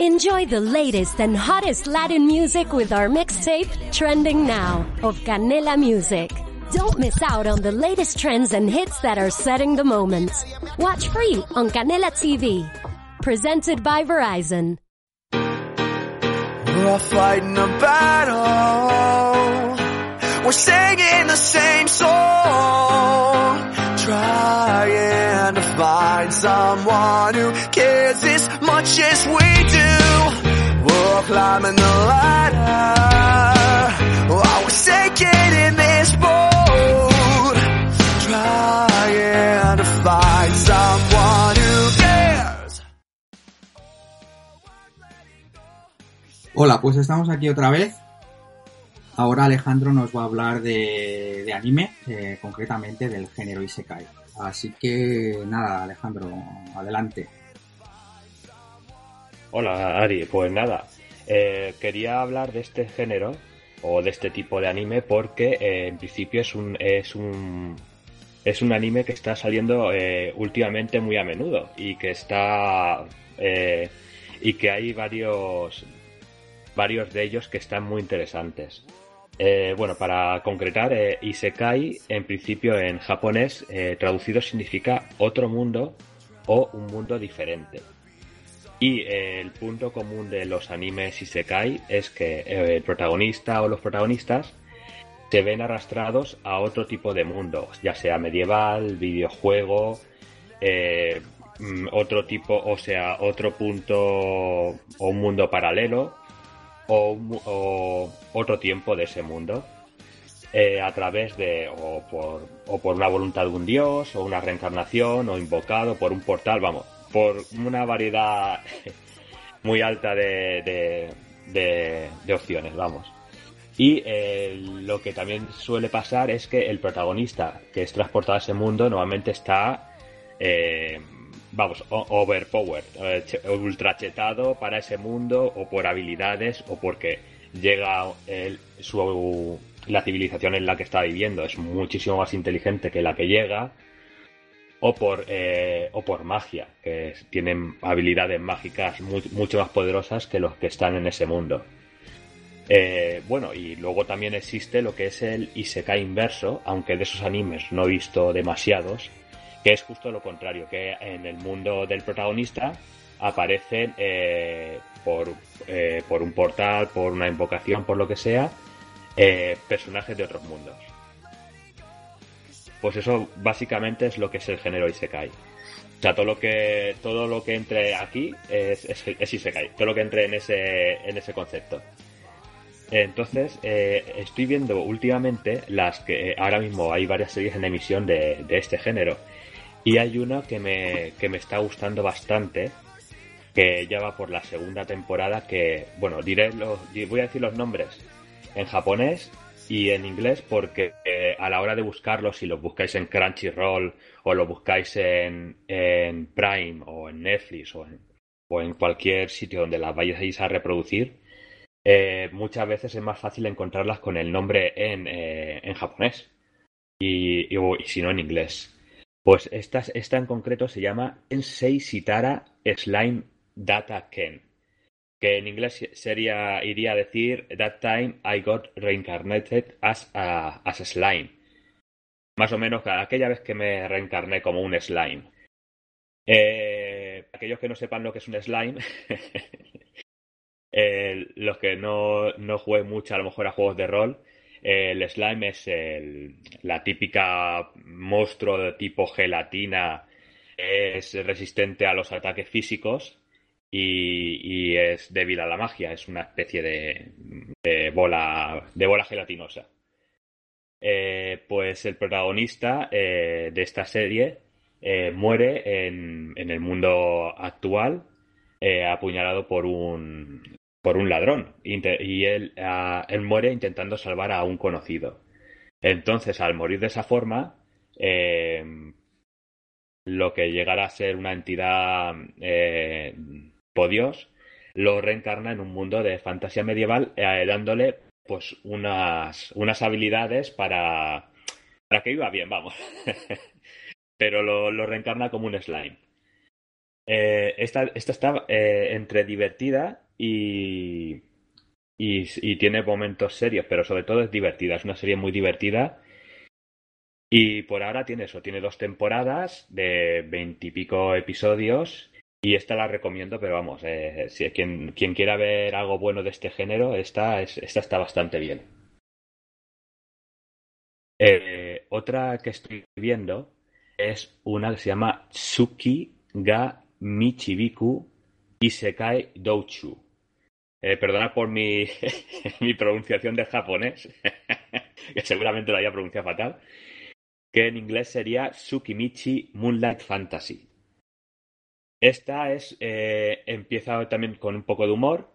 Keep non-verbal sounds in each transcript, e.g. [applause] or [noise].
Enjoy the latest and hottest Latin music with our mixtape, Trending Now, of Canela Music. Don't miss out on the latest trends and hits that are setting the moment. Watch free on Canela TV. Presented by Verizon. We're all fighting a battle. We're singing the same song. Trying to find someone who cares as much as we do. We're climbing the ladder. Oh, we're sinking in this boat. Trying to find someone who cares. Hola, pues estamos aquí otra vez. Ahora Alejandro nos va a hablar de, de anime, eh, concretamente del género Isekai. Así que nada, Alejandro, adelante. Hola Ari, pues nada, eh, quería hablar de este género o de este tipo de anime porque eh, en principio es un es un es un anime que está saliendo eh, últimamente muy a menudo y que está y que hay varios varios de ellos que están muy interesantes. Bueno, para concretar, Isekai en principio en japonés traducido significa otro mundo o un mundo diferente. Y eh, el punto común de los animes Isekai es que eh, el protagonista o los protagonistas se ven arrastrados a otro tipo de mundo, ya sea medieval, videojuego, eh, mm, otro tipo, o sea, otro punto o un mundo paralelo o, otro tiempo de ese mundo a través de o por, o por una voluntad de un dios o una reencarnación o invocado por un portal, vamos, por una variedad muy alta de, de, de- de opciones, vamos. Y eh, lo que también suele pasar es que el protagonista que es transportado a ese mundo normalmente está, eh, vamos, overpowered, eh, che- ultrachetado para ese mundo o por habilidades o porque llega el- su, la civilización en la que está viviendo es muchísimo más inteligente que la que llega o por, eh, o por magia, que tienen habilidades mágicas mu- mucho más poderosas que los que están en ese mundo. Eh, bueno, y luego también existe lo que es el Isekai inverso, aunque de esos animes no he visto demasiados, que es justo lo contrario, que en el mundo del protagonista aparecen eh, por, eh, por un portal, por una invocación, por lo que sea, eh, personajes de otros mundos. Pues eso básicamente es lo que es el género Isekai. O sea, todo lo que, todo lo que entre aquí es, es, Isekai, todo lo que entre en ese, en ese concepto. Entonces, eh, estoy viendo últimamente las que ahora mismo hay varias series en emisión de, de este género. Y hay una que me, que me está gustando bastante, que ya va por la segunda temporada, que, bueno, diré los, voy a decir los nombres en japonés y en inglés porque eh, a la hora de buscarlos, si los buscáis en Crunchyroll o lo buscáis en, en Prime o en Netflix o en, o en cualquier sitio donde las vayáis a reproducir, eh, muchas veces es más fácil encontrarlas con el nombre en, eh, en japonés y, y, o- y si no en inglés. Pues esta, esta en concreto se llama Ensei Sitara Slime Data Ken, que en inglés sería, iría a decir That time I got reincarnated as a, as slime. Más o menos aquella vez que me reencarné como un slime. Eh, aquellos que no sepan lo que es un slime, [laughs] eh, los que no, no jueguen mucho a lo mejor a juegos de rol, eh, el slime es el- la típica monstruo de tipo gelatina, es resistente a los ataques físicos y, y es débil a la magia, es una especie de, bola, de bola gelatinosa. Eh, pues el protagonista eh, de esta serie eh, muere en, en el mundo actual eh, apuñalado por un por un ladrón y él, ah, él muere intentando salvar a un conocido. Entonces, al morir de esa forma, lo que llegará a ser una entidad eh, o Dios lo reencarna en un mundo de fantasía medieval, eh, dándole pues unas, unas habilidades para, para que viva bien, vamos. [laughs] Pero lo, lo reencarna como un slime. Eh, esta, esta está eh, entre divertida y, y tiene momentos serios, pero sobre todo es divertida. Es una serie muy divertida. Y por ahora tiene eso, tiene dos temporadas de veintipico episodios y esta la recomiendo, pero vamos, eh, si quien, quien quiera ver algo bueno de este género, esta, es, esta está bastante bien. Eh, otra que estoy viendo es una que se llama Tsuki ga Michibiku Isekai Douchu. Eh, perdona por mi, [laughs] mi pronunciación de japonés, [laughs] que seguramente lo haya pronunciado fatal, que en inglés sería Tsukimichi Moonlight Fantasy. Esta es eh, empieza también con un poco de humor.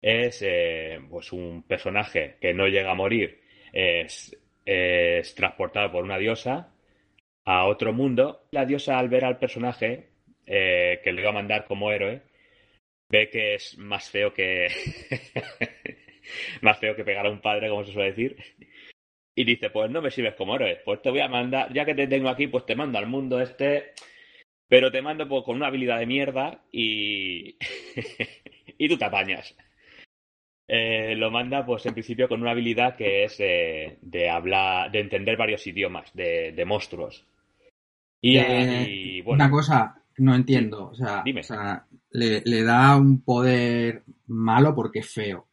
Es eh, pues un personaje que no llega a morir, es, es transportado por una diosa a otro mundo. La diosa al ver al personaje eh, que le iba a mandar como héroe ve que es más feo que [laughs] más feo que pegar a un padre, como se suele decir. Y dice, pues no me sirves como héroe, pues te voy a mandar, ya que te tengo aquí, pues te mando al mundo este pero te mando pues, con una habilidad de mierda y. [laughs] y tú te apañas. Eh, lo manda, pues en principio, con una habilidad que es eh, de hablar, de entender varios idiomas, de, de monstruos. Y, Eh, y, bueno, Una cosa, no entiendo. O sea, Dime. o sea, le, le da un poder malo porque es feo.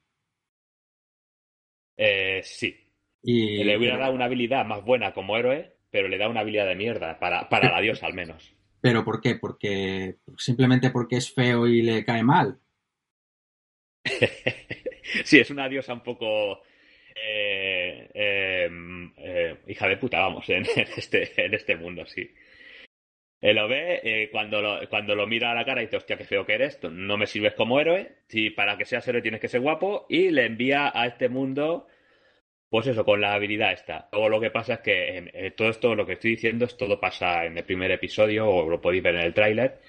eh, sí. Y, Le hubiera dado una habilidad más buena como héroe, pero le da una habilidad de mierda para, para la diosa al menos. ¿Pero por qué? Porque simplemente porque es feo y le cae mal. [laughs] sí, es una diosa un poco eh, eh, eh, hija de puta, vamos, en, este, en este mundo, sí. Eh, lo ve, eh, cuando, lo, cuando lo mira a la cara dice, hostia, qué feo que eres, no me sirves como héroe, si para que seas héroe tienes que ser guapo, y le envía a este mundo, pues eso, con la habilidad esta. Luego lo que pasa es que eh, todo esto, lo que estoy diciendo, es todo pasa en el primer episodio, o lo podéis ver en el tráiler,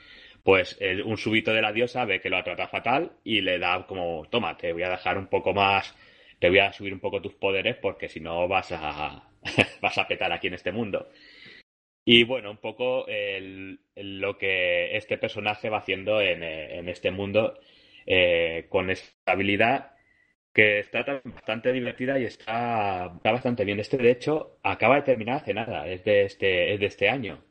pues un súbito de la diosa ve que lo ha tratado fatal y le da como, toma, te voy a dejar un poco más, te voy a subir un poco tus poderes porque si no vas a, [laughs] vas a petar aquí en este mundo. Y bueno, un poco lo que este personaje va haciendo en, eh, este mundo eh, con esta habilidad que está tan- bastante divertida y está, está bastante bien. Este, de hecho, acaba de terminar hace nada, es de este, es de este año.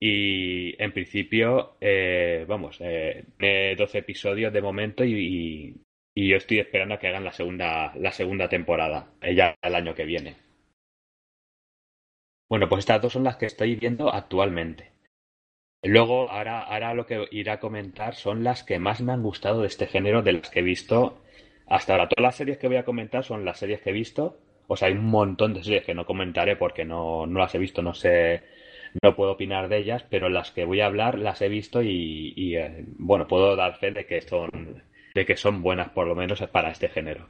Y en principio, eh, vamos, eh, tiene 12 episodios de momento y, y- yo estoy esperando a que hagan la segunda, la segunda temporada, eh, ya el año que viene. Bueno, pues estas dos son las que estoy viendo actualmente. Luego, ahora, ahora lo que iré a comentar son las que más me han gustado de este género, de las que he visto hasta ahora. Todas las series que voy a comentar son las series que he visto. O sea, hay un montón de series que no comentaré porque no, no las he visto, no sé, no puedo opinar de ellas, pero las que voy a hablar las he visto y, eh, bueno, puedo dar fe de que son, de que son buenas por lo menos para este género.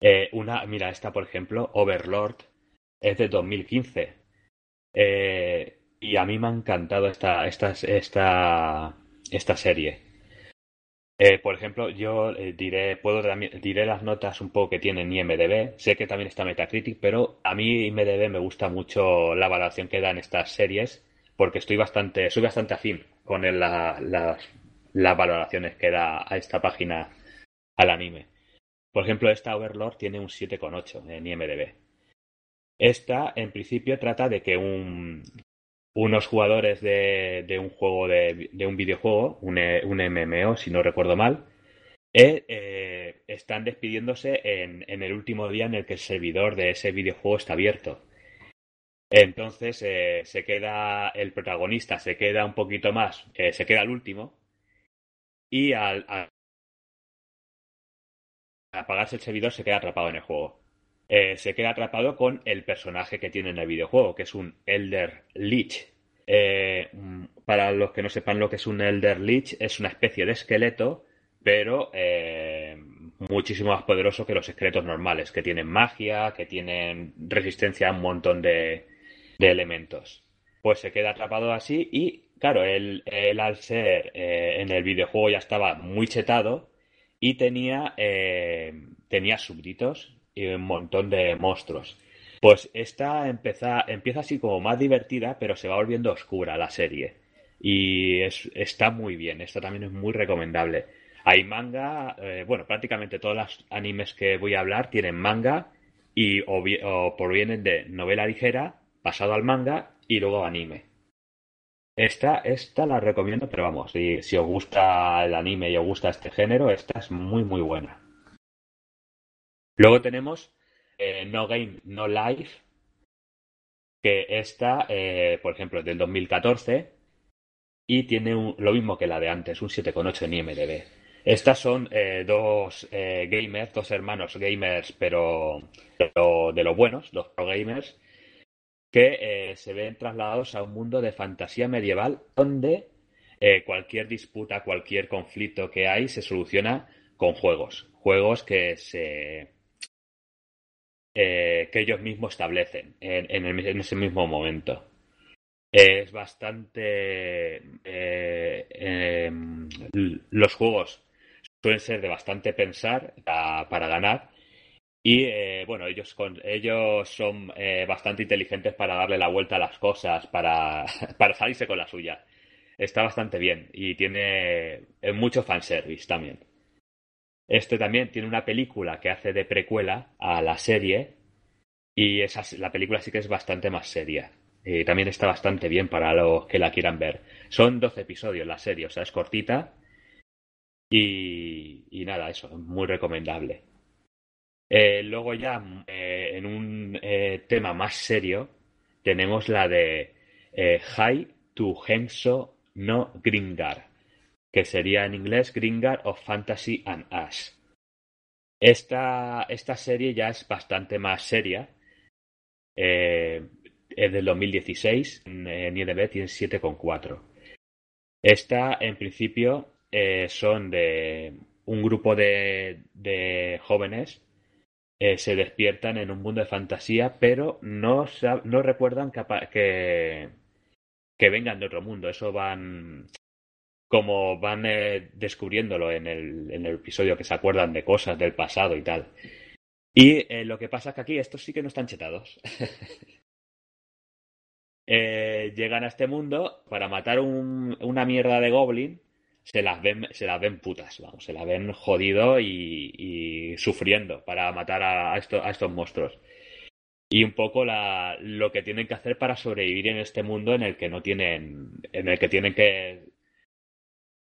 Eh, una, mira, esta por ejemplo, Overlord, es de 2015. Eh, y a mí me ha encantado esta, esta, esta, esta serie. Eh, por ejemplo, yo eh, diré, puedo diré las notas un poco que tiene en IMDb. Sé que también está Metacritic, pero a mí IMDb me gusta mucho la valoración que dan estas series, porque estoy bastante, soy bastante afín con la- las valoraciones que da a esta página al anime. Por ejemplo, esta Overlord tiene un 7,8 en IMDb. Esta, en principio, trata de que un, unos jugadores de, de un juego de, de un videojuego, un, eh, un MMO, si no recuerdo mal, eh, eh, están despidiéndose en, en el último día en el que el servidor de ese videojuego está abierto. Entonces eh, se queda el protagonista, se queda un poquito más, se queda el último y al, al apagarse el servidor se queda atrapado en el juego. Eh, se queda atrapado con el personaje que tiene en el videojuego, que es un Elder Lich. Eh, mm, para los que no sepan lo que es un Elder Lich, es una especie de esqueleto, pero eh, muchísimo más poderoso que los esqueletos normales, que tienen magia, que tienen resistencia a un montón de, elementos. Pues se queda atrapado así y, claro, él, él al ser en el videojuego ya estaba muy chetado y tenía, tenía súbditos y un montón de monstruos. Pues esta empieza, empieza así como más divertida, pero se va volviendo oscura la serie. y es, está muy bien. Esta también es muy recomendable. Hay manga, eh, bueno, prácticamente todos los animes que voy a hablar tienen manga y o, provienen de novela ligera, pasado al manga y luego anime. Esta, esta la recomiendo, pero vamos, si, si os gusta el anime y os gusta este género, esta es muy, muy buena. Luego tenemos eh, No Game, No Life, que esta, eh, por ejemplo, del 2014 y tiene lo mismo que la de antes, un 7,8 en IMDb. Estas son eh, dos gamers, dos hermanos gamers, pero, de los buenos, dos pro gamers, que se ven trasladados a un mundo de fantasía medieval donde cualquier disputa, cualquier conflicto que hay se soluciona con juegos. Juegos que se, eh, que ellos mismos establecen en, ese mismo momento. Es bastante... Eh, em, los juegos suelen ser de bastante pensar para ganar y eh, bueno, ellos, ellos son bastante inteligentes para darle la vuelta a las cosas, para, [laughs] para salirse con la suya. Está bastante bien y tiene mucho fanservice también. Este también tiene una película que hace de precuela a la serie y esa, la película sí que es bastante más seria. Y también está bastante bien para los que la quieran ver. Son 12 episodios la serie, o sea, es cortita. Y, y nada, eso, muy recomendable. Eh, luego ya, eh, en un eh, tema más serio, tenemos la de High to Henso no Gringar que sería en inglés Gringar of Fantasy and Ash. Esta, esta serie ya es bastante más seria. Eh, es del 2016, en IDB tiene 7,4. Esta, en principio, eh, son de un grupo de, de jóvenes eh, se despiertan en un mundo de fantasía, pero no, no recuerdan que, que, que, vengan de otro mundo. Eso van como van eh, descubriéndolo en el, episodio que se acuerdan de cosas del pasado y tal. Y eh, lo que pasa es que aquí estos sí que no están chetados. [laughs] Eh, llegan a este mundo para matar una mierda de goblin. Se las ven, se las ven putas, vamos, se las ven jodido y, sufriendo para matar a, estos monstruos. Y un poco lo que tienen que hacer para sobrevivir en este mundo en el que no tienen, en el que tienen que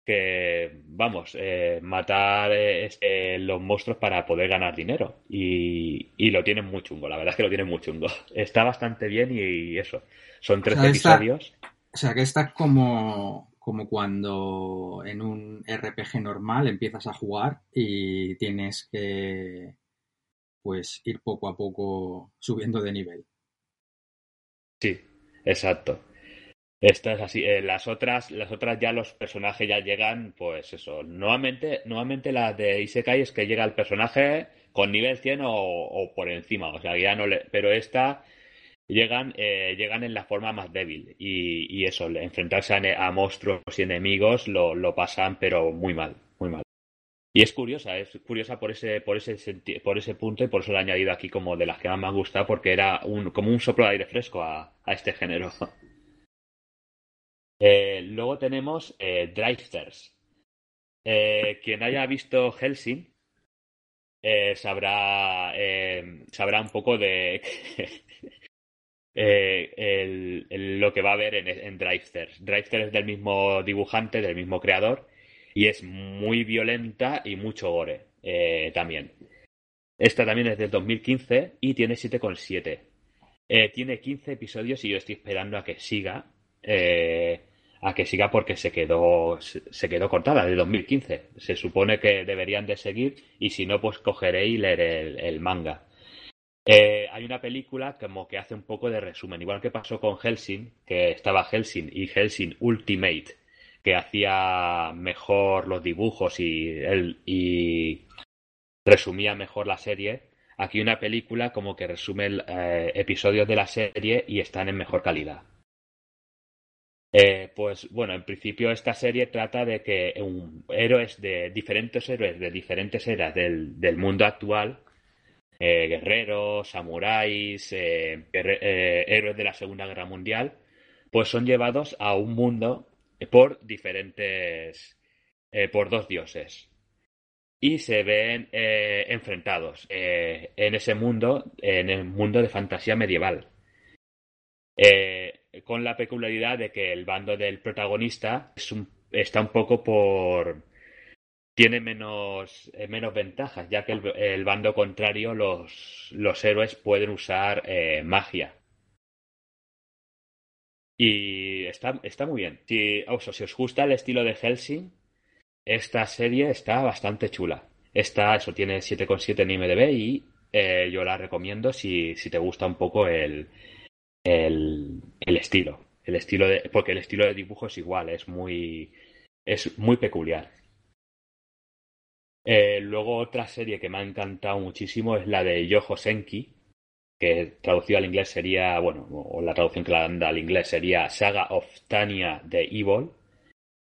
que, vamos, eh, matar eh, los monstruos para poder ganar dinero. Y, lo tienen muy chungo, la verdad es que lo tienen muy chungo. [laughs] Está bastante bien y, eso. Son tres episodios. o sea, que está como, como cuando en un RPG normal empiezas a jugar y tienes que pues ir poco a poco subiendo de nivel. Sí, exacto. Esta es así. Eh, las otras, las otras ya los personajes ya llegan, pues eso. Nuevamente, nuevamente la de Isekai es que llega el personaje con nivel 100 o, por encima. O sea, ya no le, pero esta llegan, eh, llegan en la forma más débil. Y, y eso, enfrentarse a, monstruos y enemigos lo, lo, pasan, pero muy mal, muy mal. Y es curiosa, es curiosa por ese, por ese por ese punto y por eso la he añadido aquí como de las que más me han gustado, porque era un, como un soplo de aire fresco a, a este género. [laughs] Eh, luego tenemos eh, Drivers. Eh, quien haya visto Helsing eh, sabrá, sabrá un poco de [laughs] lo que va a haber en, en Drivers. Drivers es del mismo dibujante, del mismo creador, y es muy violenta y mucho gore también. Esta también es del 2015 y tiene 7,7. tiene 15 episodios y yo estoy esperando a que siga. Eh, a que siga porque se quedó se quedó cortada de 2015. Se supone que deberían de seguir y si no, pues cogeré y leeré el, manga. Eh, hay una película como que hace un poco de resumen, igual que pasó con Helsing, que estaba Helsing y Helsing Ultimate, que hacía mejor los dibujos y, el, y resumía mejor la serie. Aquí una película como que resume eh, episodios de la serie y están en mejor calidad. Eh, pues bueno, en principio esta serie trata de que héroes de diferentes héroes de diferentes eras del, mundo actual, eh, guerreros, samuráis, eh, héroes de la Segunda Guerra Mundial, pues son llevados a un mundo por diferentes, por dos dioses. Y se ven enfrentados en ese mundo, en el mundo de fantasía medieval. Con la peculiaridad de que el bando del protagonista está un poco por tiene menos, eh, menos ventajas, ya que el, bando contrario, los, los, héroes pueden usar eh, magia. Y está, está muy bien. Si, si os gusta el estilo de Helsing, esta serie está bastante chula. Esta, eso tiene 7,7 en IMDB y eh, yo la recomiendo si, si, te gusta un poco el, el, estilo. El estilo de, porque el estilo de dibujo es igual, es muy, es muy peculiar. Eh, luego otra serie que me ha encantado muchísimo es la de Yojo Senki, que traducido al inglés sería, bueno, o la traducción que la dan al inglés sería Saga of Tanya de Evil,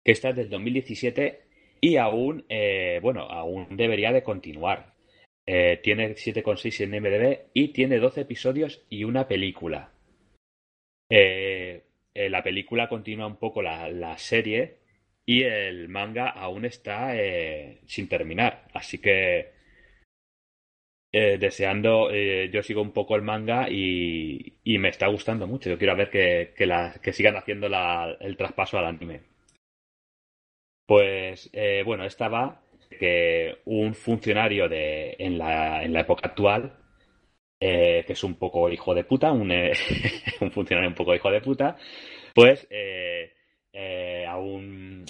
que está desde 2017 y aún, eh, bueno, aún debería de continuar. Eh, tiene 7,6 en MDB y tiene 12 episodios y una película. La película continúa un poco la serie y el manga aún está eh, sin terminar. Así que eh, deseando, eh, yo sigo un poco el manga y, me está gustando mucho. Yo quiero ver que, que, sigan haciendo el traspaso al anime. Pues bueno, esta va que un funcionario de, en, la, en la época actual, que es un poco hijo de puta, un, [laughs] un funcionario un poco hijo de puta, pues a un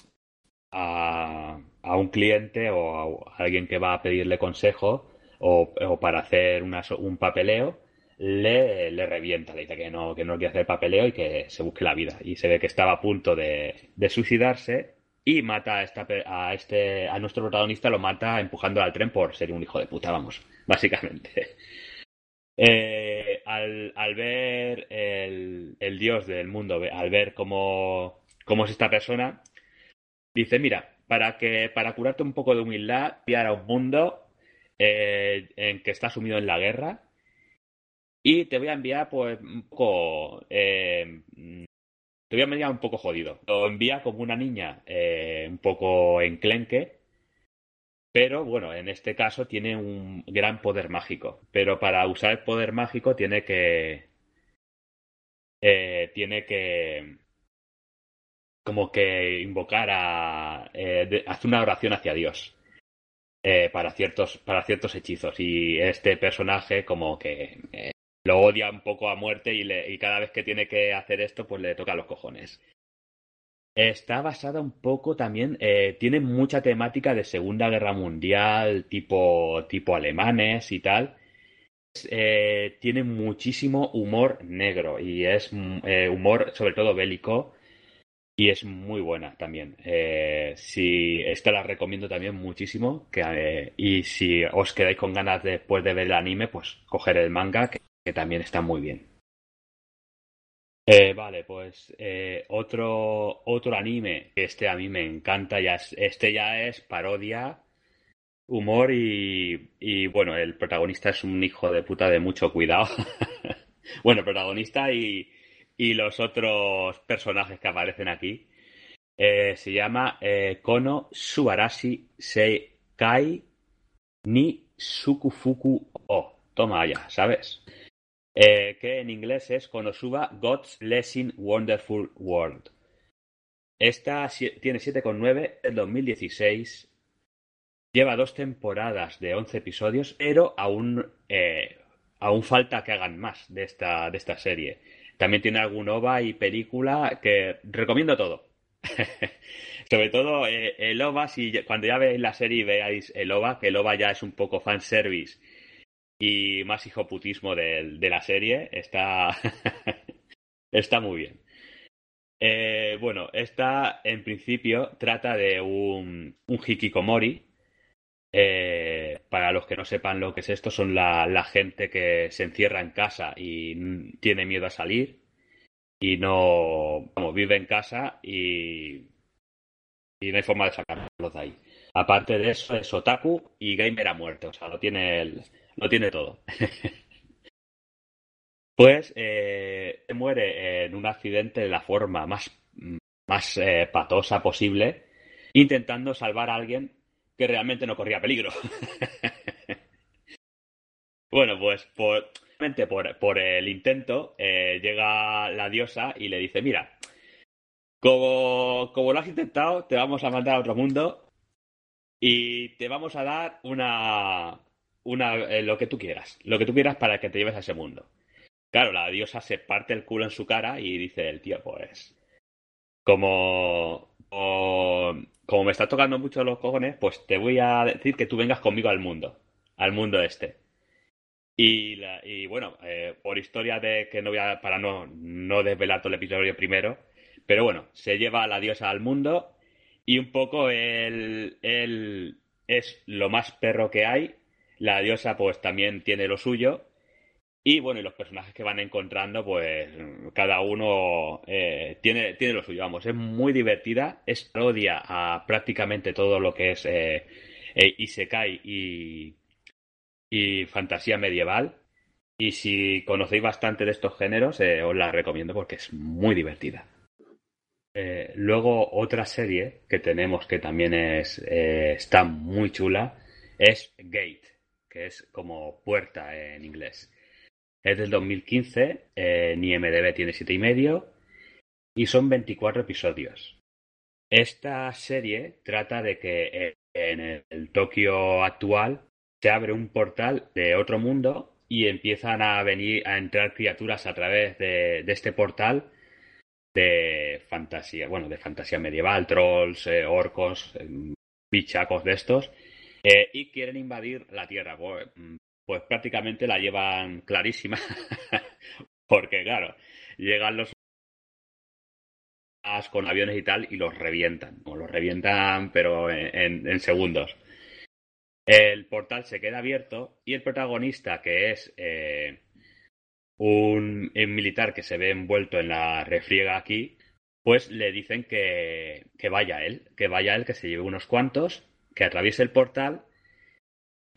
a, un cliente o a, alguien que va a pedirle consejo o, para hacer un papeleo, le, le, revienta, le dice que no, que no quiere hacer papeleo y que se busque la vida. Y se ve que estaba a punto de, suicidarse y mata a, esta, a, este, a nuestro protagonista, lo mata empujando al tren por ser un hijo de puta, vamos, básicamente. Eh, al, ver el, dios del mundo, al ver cómo, es esta persona, Dice, mira, para que para curarte un poco de humildad, enviar a un mundo eh, en que está sumido en la guerra y te voy a enviar pues un poco eh, te voy a enviar un poco jodido. Lo envía como una niña un poco enclenque, pero bueno, en este caso tiene un gran poder mágico. Pero para usar el poder mágico tiene que tiene que como que invocar a. Eh, hacer una oración hacia Dios. Eh, para, ciertos, para ciertos hechizos. Y este personaje, como que eh, lo odia un poco a muerte y, y, cada vez que tiene que hacer esto, pues le toca los cojones. Está basada un poco también, tiene mucha temática de Segunda Guerra Mundial, tipo, tipo alemanes y tal. tiene muchísimo humor negro y es humor sobre todo bélico y es muy buena también. Eh, si esta la recomiendo también muchísimo. Que, eh, y si os quedáis con ganas después de ver el anime, pues coger el manga, que, también está muy bien. Eh, vale, pues otro, otro anime que este a mí me encanta. Ya este ya es parodia, humor y, y bueno, el protagonista es un hijo de puta de mucho cuidado. [laughs] bueno, protagonista y, y los otros personajes que aparecen aquí. Eh, se llama eh, Kono Subarashi Seikai ni Sukufuku O. Toma ya, ¿sabes? Eh, que en inglés es Konosuba God's Blessing Wonderful World. Esta tiene 7,9 en 2016. Lleva dos temporadas de 11 episodios, pero aún, aún falta que hagan más de esta, de esta serie. También tiene algún OVA y película que recomiendo todo. [laughs] Sobre todo eh, el OVA, si cuando ya veáis la serie y veáis el OVA, que el OVA ya es un poco fanservice y más hijoputismo de, de la serie, está, [laughs] está muy bien. Eh, bueno, esta en principio trata de un, un hikikomori. Eh, para los que no sepan lo que es esto, son la, gente que se encierra en casa y tiene miedo a salir y no, vamos, vive en casa y, y no hay forma de sacarlos de ahí. Aparte de eso, es otaku y gamer a muerte, o sea, lo tiene, el, lo tiene todo. [laughs] pues eh, muere en un accidente de la forma más más eh, patosa posible, intentando salvar a alguien que realmente no corría peligro. [laughs] bueno, pues por, por, el intento eh, llega la diosa y le dice, mira, como, como lo has intentado, te vamos a mandar a otro mundo y te vamos a dar una, una eh, lo que tú quieras, lo que tú quieras para que te lleves a ese mundo. Claro, la diosa se parte el culo en su cara y dice el tío, pues, como, como me está tocando mucho los cojones, pues te voy a decir que tú vengas conmigo al mundo, al mundo este. Y, y bueno, eh, por historia de que no voy a, para no, no desvelar todo el episodio primero, pero bueno, se lleva a la diosa al mundo y un poco él, él es lo más perro que hay. La diosa pues también tiene lo suyo y bueno, y los personajes que van encontrando, pues cada uno eh, tiene, tiene lo suyo, vamos, es muy divertida, es parodia a prácticamente todo lo que es eh, eh, Isekai y, y fantasía medieval. Y si conocéis bastante de estos géneros, os la recomiendo porque es muy divertida. luego otra serie que tenemos que también es, está muy chula es Gate, es como puerta en inglés. Es del 2015, en IMDB tiene 7,5 y son 24 episodios. Esta serie trata de que en el Tokio actual se abre un portal de otro mundo y empiezan a venir a entrar criaturas a través de, este portal de fantasía, bueno, de fantasía medieval, trolls, eh, orcos, eh, bichacos de estos, eh, y quieren invadir la Tierra pues prácticamente la llevan clarísima. [laughs] Porque, claro, llegan los con aviones y tal y los revientan. O los revientan, pero en, segundos. El portal se queda abierto y el protagonista, que es eh, un, militar que se ve envuelto en la refriega aquí, pues le dicen que, que vaya él, que vaya él, que se lleve unos cuantos, que atraviese el portal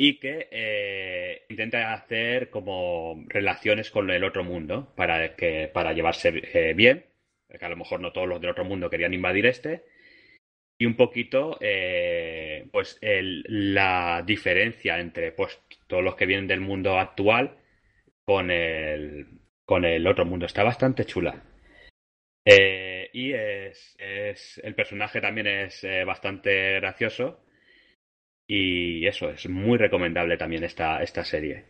y que eh, intenta hacer como relaciones con el otro mundo para, que, para llevarse eh, bien, que a lo mejor no todos los del otro mundo querían invadir este, y un poquito eh, pues la diferencia entre pues todos los que vienen del mundo actual con el, con el otro mundo. Está bastante chula. y es, el personaje también es bastante gracioso y eso, es muy recomendable también esta, esta serie.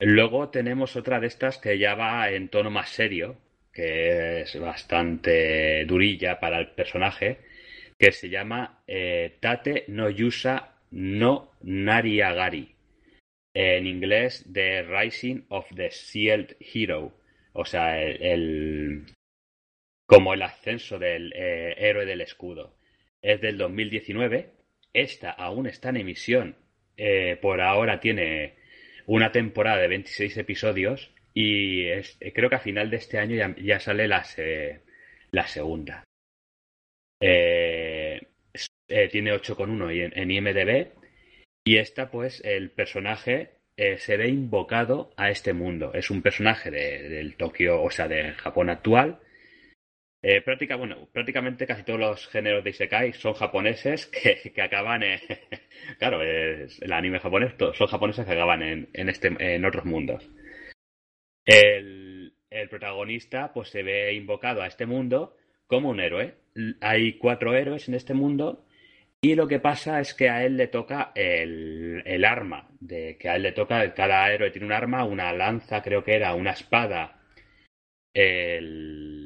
Luego tenemos otra de estas que ya va en tono más serio, que es bastante durilla para el personaje, que se llama eh, Tate no Yusa no Nariagari. En inglés, The Rising of the Shield Hero. O sea, el, como el ascenso del eh, héroe del escudo. Es del 2019 esta aún está en emisión. Eh, por ahora tiene una temporada de 26 episodios y es, eh, creo que a final de este año ya, sale la, la segunda. Eh, tiene 8,1 en, en IMDB y esta pues el personaje se ve invocado a este mundo. Es un personaje del Tokio, o sea, de Japón actual eh, bueno, prácticamente casi todos los géneros de Isekai son japoneses que, [laughs] que acaban en. [laughs] claro, es el anime japonés, son japoneses que acaban en, en, este, en otros mundos. El, el, protagonista, pues se ve invocado a este mundo como un héroe. Hay cuatro héroes en este mundo. Y lo que pasa es que a él le toca el, el arma. De que a él le toca, cada héroe tiene un arma, una lanza, creo que era, una espada. El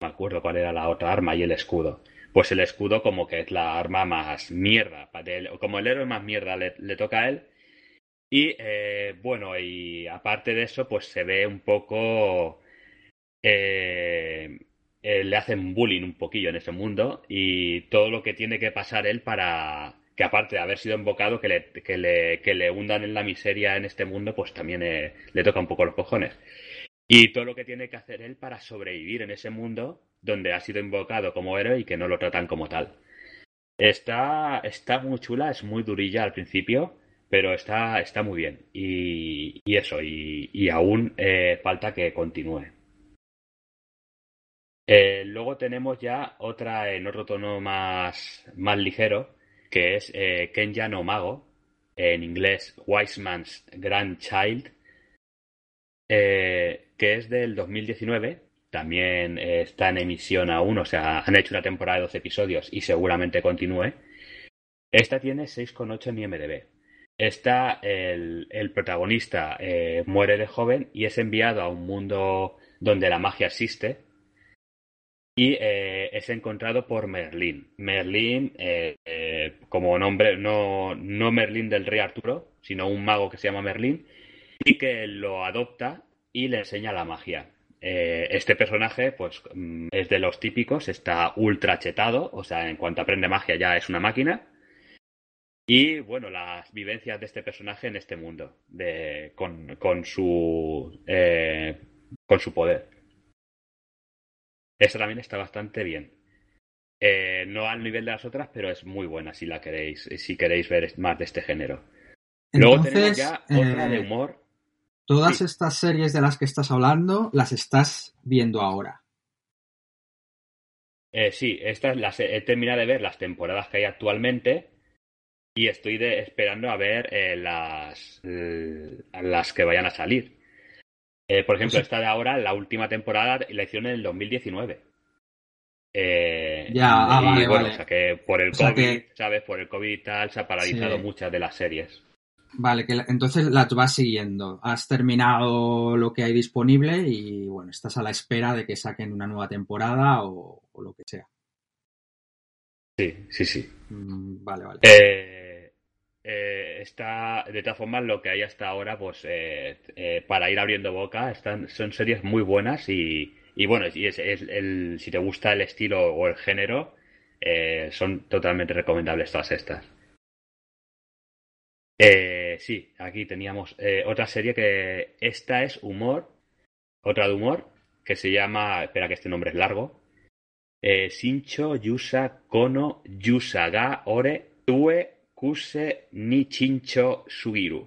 me acuerdo cuál era la otra arma y el escudo. Pues el escudo como que es la arma más mierda. Como el héroe más mierda le, toca a él. Y eh, bueno, y aparte de eso, pues se ve un poco... Eh, eh, le hacen bullying un poquillo en ese mundo y todo lo que tiene que pasar él para que aparte de haber sido invocado, que le, que le, que le hundan en la miseria en este mundo, pues también le toca un poco los cojones. Y todo lo que tiene que hacer él para sobrevivir en ese mundo donde ha sido invocado como héroe y que no lo tratan como tal. Está, está muy chula, es muy durilla al principio, pero está, está muy bien. Y, eso, y, aún eh, falta que continúe. Eh, luego tenemos ya otra en otro tono más, más ligero, que es eh, Kenya no Mago, en inglés Wise Man's Grandchild, eh, que es del 2019. También eh, está en emisión aún, o sea, han hecho una temporada de 12 episodios y seguramente continúe. Esta tiene 6,8 en IMDb. Esta, el, el protagonista eh, muere de joven y es enviado a un mundo donde la magia existe y es encontrado por Merlín. Merlín, como nombre, no, no Merlín del rey Arturo, sino un mago que se llama Merlín y que lo adopta y le enseña la magia. Eh, este personaje, pues, mm, es de los típicos, está ultra chetado, o sea, en cuanto aprende magia ya es una máquina. Y bueno, las vivencias de este personaje en este mundo, de, con, con su eh, con su poder. Esta también está bastante bien. Eh, no al nivel de las otras, pero es muy buena si la queréis, si queréis ver más de este género. Luego tenemos ya otra de humor. Todas Sí. estas series de las que estás hablando las estás viendo ahora. Eh, sí, estas las he, he terminado de ver las temporadas que hay actualmente y estoy de- esperando a ver eh, las, las que vayan a salir. Eh, por ejemplo, Pues- esta de ahora, la última temporada, la hicieron en el 2019. Eh, Ya, ah, y vale, bueno, vale. o sea que por el O COVID, que- ¿sabes? Por el COVID y tal, se ha paralizado Sí. muchas de las series. Vale, que la- entonces las vas siguiendo. Has terminado lo que hay disponible y bueno, estás a la espera de que saquen una nueva temporada o, o lo que sea. Sí, sí, sí. Mm, Vale, vale. Eh, eh, está, de todas formas, lo que hay hasta ahora, pues eh, para ir abriendo boca, están, son series muy buenas y, y bueno, y es, es el, si te gusta el estilo o el género, son totalmente recomendables todas estas. Eh, sí, aquí teníamos eh, otra serie que esta es humor, otra de humor, que se llama, espera que este nombre es largo, eh, Shincho Yusa Kono Yusa ga Ore Tue Kuse Ni Chincho Sugiru.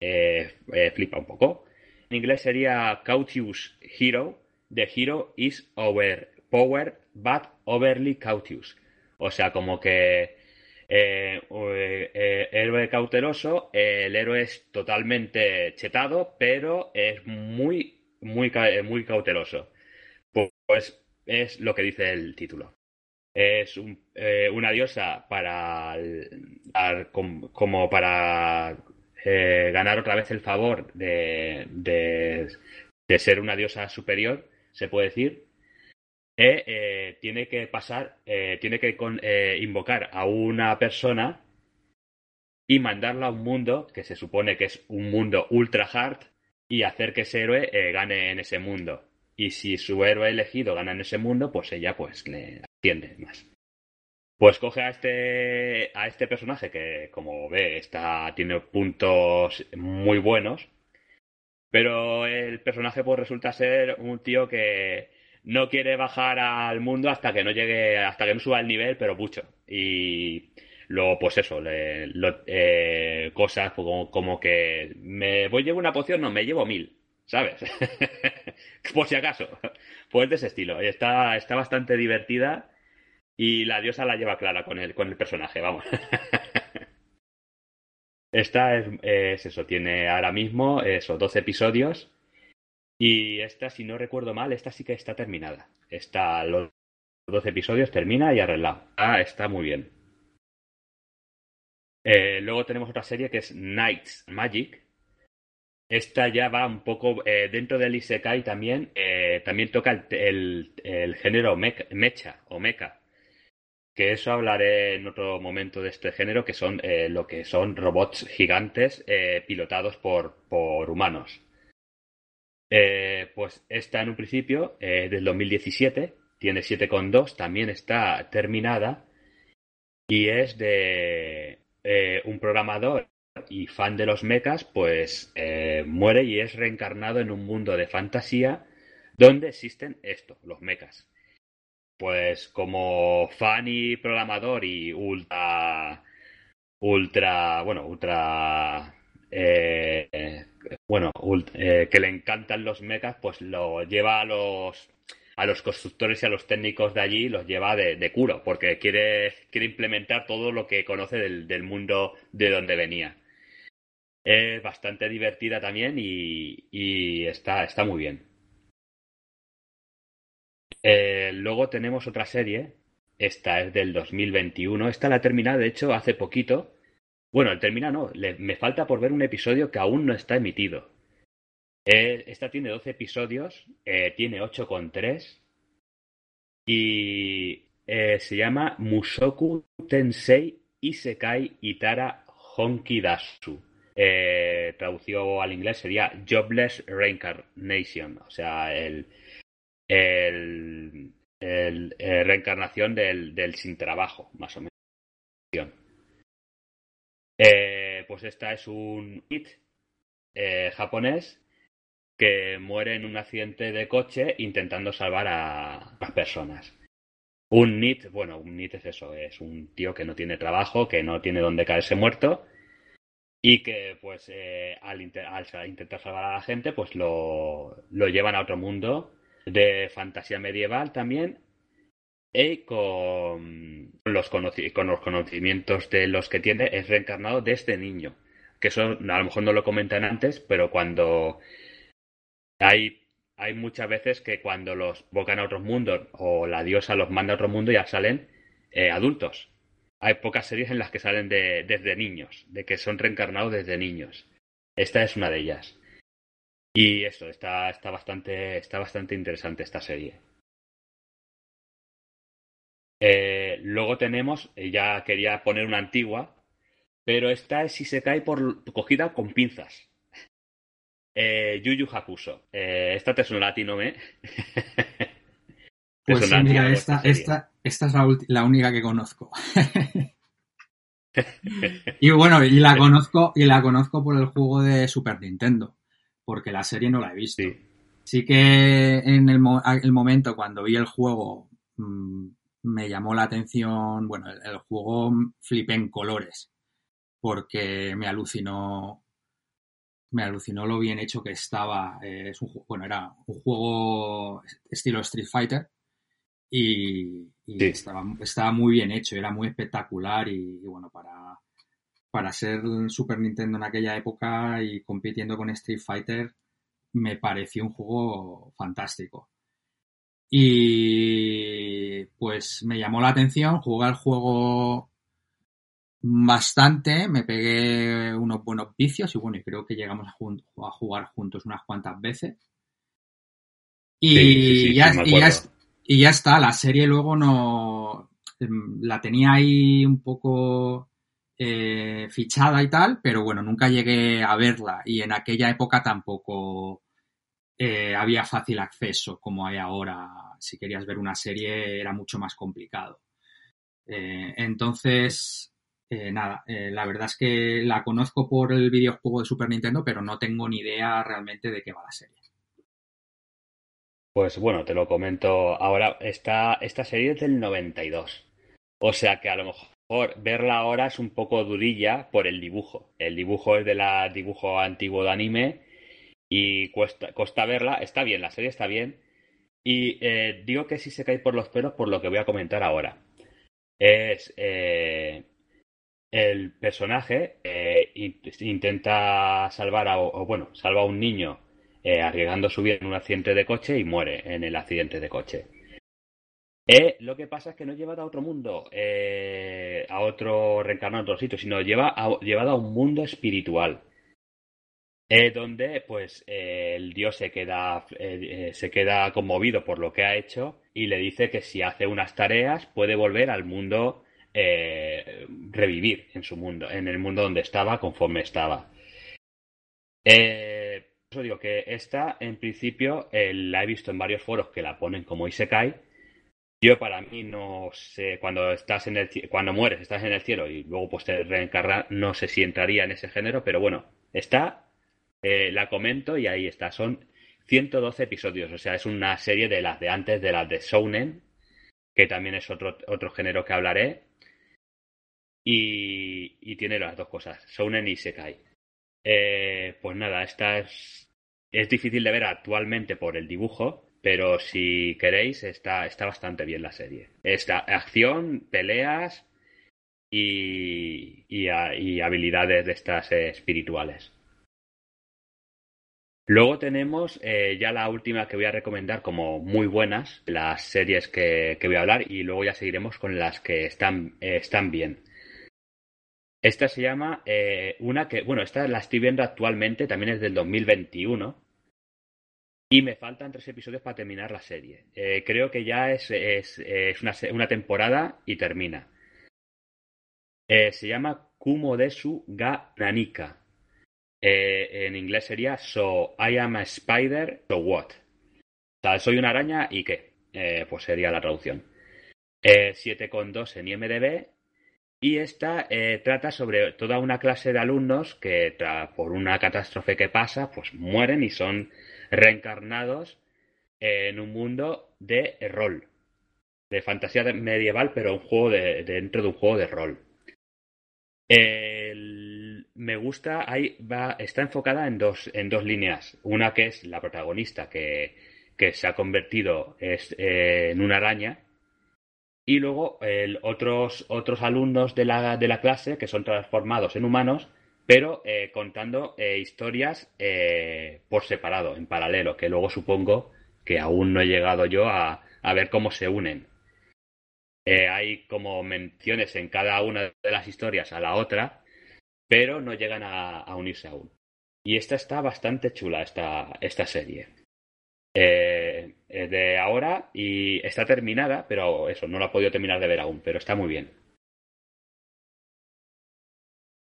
Eh, eh, flipa un poco. En inglés sería Cautious Hero. The hero is overpowered but overly cautious. O sea, como que eh, eh, eh, héroe cauteloso, el héroe es totalmente chetado, pero es muy, muy, muy cauteloso. Pues es lo que dice el título. Es un- una diosa para como para ganar otra vez el favor de, de ser una diosa superior, se puede decir. E, eh, tiene que pasar, eh, tiene que eh, invocar a una persona y mandarla a un mundo que se supone que es un mundo ultra hard y hacer que ese héroe eh, gane en ese mundo. Y si su héroe elegido gana en ese mundo, pues ella pues le atiende más. Pues coge a este a este personaje que, como ve, está tiene puntos muy buenos, pero el personaje pues resulta ser un tío que no quiere bajar al mundo hasta que no llegue, hasta que no suba el nivel, pero mucho. Y luego, pues eso, lo- eh, cosas como, como que me voy llevo una poción, no, me llevo mil, ¿sabes? [laughs] Por si acaso. Pues de ese estilo. Está, está bastante divertida y la diosa la lleva clara con el, con el personaje, vamos. [laughs] Esta es, es eso, tiene ahora mismo esos 12 episodios y esta, si no recuerdo mal, esta sí que está terminada. Está los 12 episodios, termina y arreglado. Ah, está muy bien. Eh, luego tenemos otra serie que es Knights Magic. Esta ya va un poco eh, dentro del Isekai también. eh, también toca el, género mecha, o mecha. Que eso hablaré en otro momento de este género, que son lo que son robots gigantes pilotados por, por humanos. Eh, pues esta en un principio, eh, del 2017, tiene 7,2, también está terminada y es de eh, un programador y fan de los mechas, pues eh, muere y es reencarnado en un mundo de fantasía donde existen esto, los mechas. Pues como fan y programador y ultra, ultra, bueno, ultra, bueno, eh, que le encantan los mechas, pues lo lleva a los a los constructores y a los técnicos de allí los lleva de, de curo, porque quiere, quiere implementar todo lo que conoce del, del mundo de donde venía. Es bastante divertida también y, y está, está muy bien. Eh, luego tenemos otra serie. Esta es del 2021. Esta la he terminado, de hecho, hace poquito. Bueno, termina no. Me falta por ver un episodio que aún no está emitido. Eh, esta tiene 12 episodios. Eh, tiene 8,3. Y eh, se llama Musoku Tensei Isekai Itara Honki Dasu. Eh, traducido al inglés sería Jobless Reincarnation. O sea, el, el, el reencarnación del, sin trabajo, más o menos. Eh, pues esta es un hit eh, japonés que muere en un accidente de coche intentando salvar a las personas. Un NIT, bueno, un NIT es eso, es un tío que no tiene trabajo, que no tiene dónde caerse muerto y que pues eh, al, al, intentar salvar a la gente pues lo, lo llevan a otro mundo de fantasía medieval también con los, con los conocimientos de los que tiene es reencarnado desde niño que eso a lo mejor no lo comentan antes pero cuando hay hay muchas veces que cuando los bocan a otros mundos o la diosa los manda a otro mundo ya salen eh, adultos hay pocas series en las que salen de, desde niños, de que son reencarnados desde niños. Esta es una de ellas. Y esto, está, está, bastante, está bastante interesante esta serie. Eh, luego tenemos, eh, ya quería poner una antigua, pero esta es si se cae por cogida con pinzas. Eh, Yuyu Hakuso. Eh, esta te suena latino, ¿eh? [laughs] Pues sí, mira, esta, esta, esta es la, la única que conozco. [laughs] y bueno, y la conozco, y la conozco por el juego de Super Nintendo, porque la serie no la he visto. Sí, sí que en el, mo el, momento cuando vi el juego mmm, me llamó la atención, bueno, el, el, juego flipé en colores, porque me alucinó me alucinó lo bien hecho que estaba. Eh, es un, bueno, era un juego estilo Street Fighter, y, y sí. estaba, estaba, muy bien hecho, era muy espectacular y, y, bueno, para, para ser Super Nintendo en aquella época y compitiendo con Street Fighter, me pareció un juego fantástico. Y pues me llamó la atención, jugué al juego bastante, me pegué unos buenos vicios y bueno, y creo que llegamos a, jun a jugar juntos unas cuantas veces. Y, sí, sí, ya, y ya, y ya está, la serie luego no. La tenía ahí un poco eh, fichada y tal, pero bueno, nunca llegué a verla y en aquella época tampoco eh, había fácil acceso como hay ahora. Si querías ver una serie era mucho más complicado. Eh, entonces, eh, nada, la verdad es que la conozco por el videojuego de Super Nintendo, pero no tengo ni idea realmente de qué va la serie. Pues bueno, te lo comento ahora. Esta, esta serie es del 92. O sea que a lo mejor verla ahora es un poco durilla por el dibujo. El dibujo es de la dibujo antiguo de anime y cuesta, cuesta verla. Está bien, la serie está bien. Y eh, digo que sí se cae por los pelos por lo que voy a comentar ahora. Es eh, el personaje eh, intenta salvar a, o bueno, salva a un niño eh, arriesgando su vida en un accidente de coche y muere en el accidente de coche. Lo que pasa es que no lleva a otro mundo, a otro reencarnado a otro sitio, sino lleva llevado a un mundo espiritual. Eh, donde pues el dios se queda, se queda conmovido por lo que ha hecho y le dice que si hace unas tareas puede volver al mundo, revivir en su mundo, en el mundo donde estaba conforme estaba. Eh, eso digo que esta, en principio, eh, la he visto en varios foros que la ponen como Isekai. Yo para mí no sé, cuando estás en el cuando mueres, estás en el cielo y luego pues te reencarnas, no sé si entraría en ese género, pero bueno, está, eh, la comento y ahí está. Son 112 episodios, o sea, es una serie de las de antes, de las de Shounen, que también es otro, otro género que hablaré. Y, tiene las dos cosas, Shounen y Isekai. Eh, pues nada, esta es, es difícil de ver actualmente por el dibujo, pero si queréis, está, está bastante bien la serie. Está acción, peleas y, y, habilidades de estas eh, espirituales. Luego tenemos eh, ya la última que voy a recomendar como muy buenas, las series que, voy a hablar y luego ya seguiremos con las que están, eh, están bien. Esta se llama eh, una que, bueno, esta la estoy viendo actualmente, también es del 2021 y me faltan tres episodios para terminar la serie. creo que ya es, es, una, una, temporada y termina. se llama Kumo Desu ga Nanika eh, en inglés sería So I am a spider, so what? O soy una araña y qué? Eh, pues sería la traducción. Eh, 7,2 en IMDB. Y esta eh, trata sobre toda una clase de alumnos que por una catástrofe que pasa, pues mueren y son reencarnados en un mundo de rol. De fantasía medieval, pero un juego de, dentro de un juego de rol. El me gusta, ahí va, está enfocada en dos, en dos líneas. Una que es la protagonista que, se ha convertido eh, en una araña. Y luego el, otros, otros alumnos de la, de la clase que son transformados en humanos, pero eh, contando eh, historias por separado, en paralelo, que luego supongo que aún no he llegado yo a, a ver cómo se unen. hay como menciones en cada una de las historias a la otra pero no llegan a, unirse aún. Y esta está bastante chula, esta, esta serie. Eh, de ahora y está terminada, pero eso, no la he podido terminar de ver aún, pero está muy bien.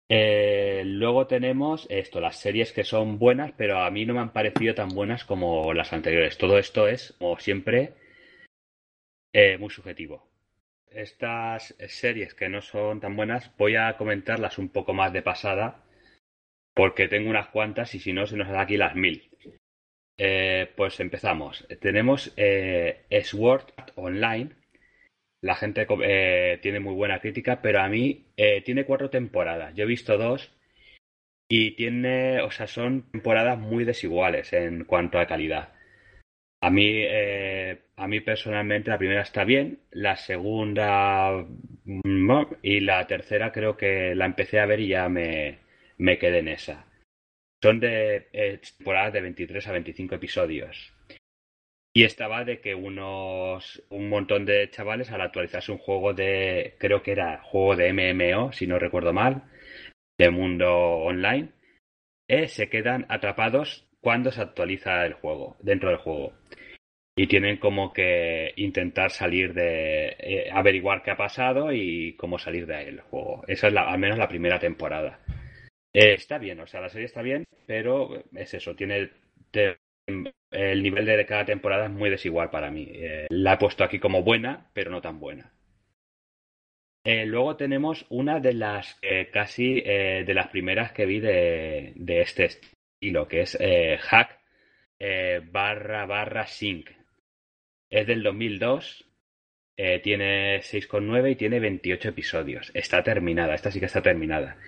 Eh, luego tenemos esto, las series que son buenas, pero a mí no me han parecido tan buenas como las anteriores. Todo esto es, como siempre, eh, muy subjetivo estas series que no son tan buenas, voy a comentarlas un poco más de pasada, porque tengo unas cuantas y si no, se nos da aquí las mil. Eh, pues empezamos. Tenemos eh, Sword Online. La gente eh, tiene muy buena crítica, pero a mí eh, tiene cuatro temporadas. Yo he visto dos y tiene, o sea, son temporadas muy desiguales en cuanto a calidad. A mí, eh, a mí personalmente la primera está bien, la segunda no, y la tercera creo que la empecé a ver y ya me, me quedé en esa. Son de eh, temporadas de 23 a 25 episodios. Y estaba de que unos un montón de chavales al actualizarse un juego de creo que era juego de MMO, si no recuerdo mal, de mundo online, eh, se quedan atrapados cuando se actualiza el juego, dentro del juego. Y tienen como que intentar salir de. Eh, averiguar qué ha pasado y cómo salir de ahí el juego. Esa es la, al menos la primera temporada. Eh, está bien, o sea, la serie está bien, pero es eso, tiene. el nivel de cada temporada es muy desigual para mí. Eh, la he puesto aquí como buena, pero no tan buena. luego tenemos una de las casi de las primeras que vi de, de este y lo que es eh, hack eh, barra barra sync. Es del 2002, eh, tiene 6,9 y tiene 28 episodios. Está terminada, esta sí que está terminada.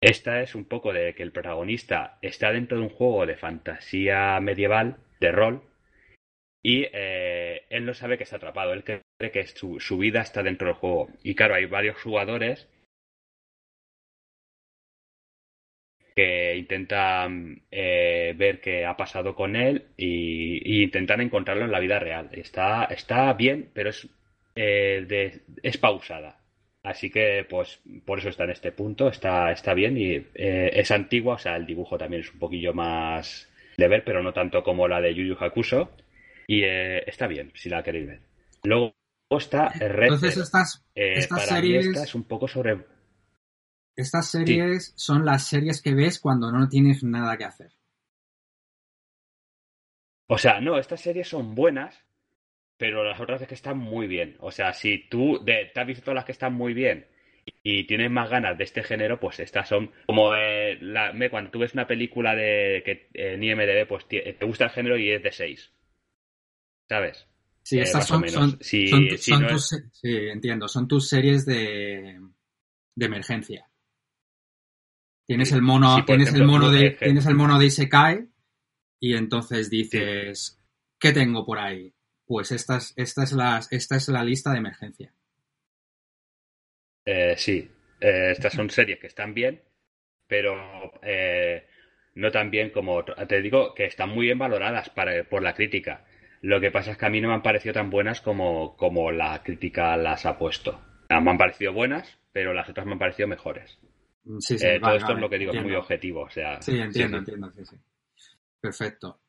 Esta es un poco de que el protagonista está dentro de un juego de fantasía medieval, de rol, y él no sabe que está atrapado, él cree que su, su, vida está dentro del juego. Y claro, hay varios jugadores que intentan eh, ver qué ha pasado con él y, intentan encontrarlo en la vida real. Está, está bien, pero es, eh, es pausada. Así que, pues, por eso está en este punto, está, está bien y eh, es antigua, o sea, el dibujo también es un poquillo más de ver, pero no tanto como la de Yu Yu Hakusho. Y está bien, si la queréis ver. Luego está Red Entonces, estas, estas series... es un poco sobre estas series son las series que ves cuando no tienes nada que hacer. O sea, no, estas series son buenas, pero las otras es que están muy bien. O sea, si tú te has visto todas las que están muy bien y tienes más ganas de este género, pues estas son como eh, la, cuando tú ves una película de que en IMDb, pues te, gusta el género y es de 6. ¿Sabes? Sí, eh, estas son, son, sí, entiendo, son tus series de, de emergencia. Tienes el mono, tienes el mono de, tienes el mono de Isekai y entonces dices ¿Qué tengo por ahí? Pues esta es, esta es, la, esta es la lista de emergencia. Eh, sí, eh, estas son series que están bien, pero eh, no tan bien como te digo que están muy bien valoradas para, por la crítica. Lo que pasa es que a mí no me han parecido tan buenas como, como la crítica las ha puesto. Me han parecido buenas, pero las otras me han parecido mejores. Sí, sí, Eh, todo vale, esto es lo que digo, es muy objetivo. O sea, Sí, entiendo, sí, entiendo, sí, sí. Perfecto.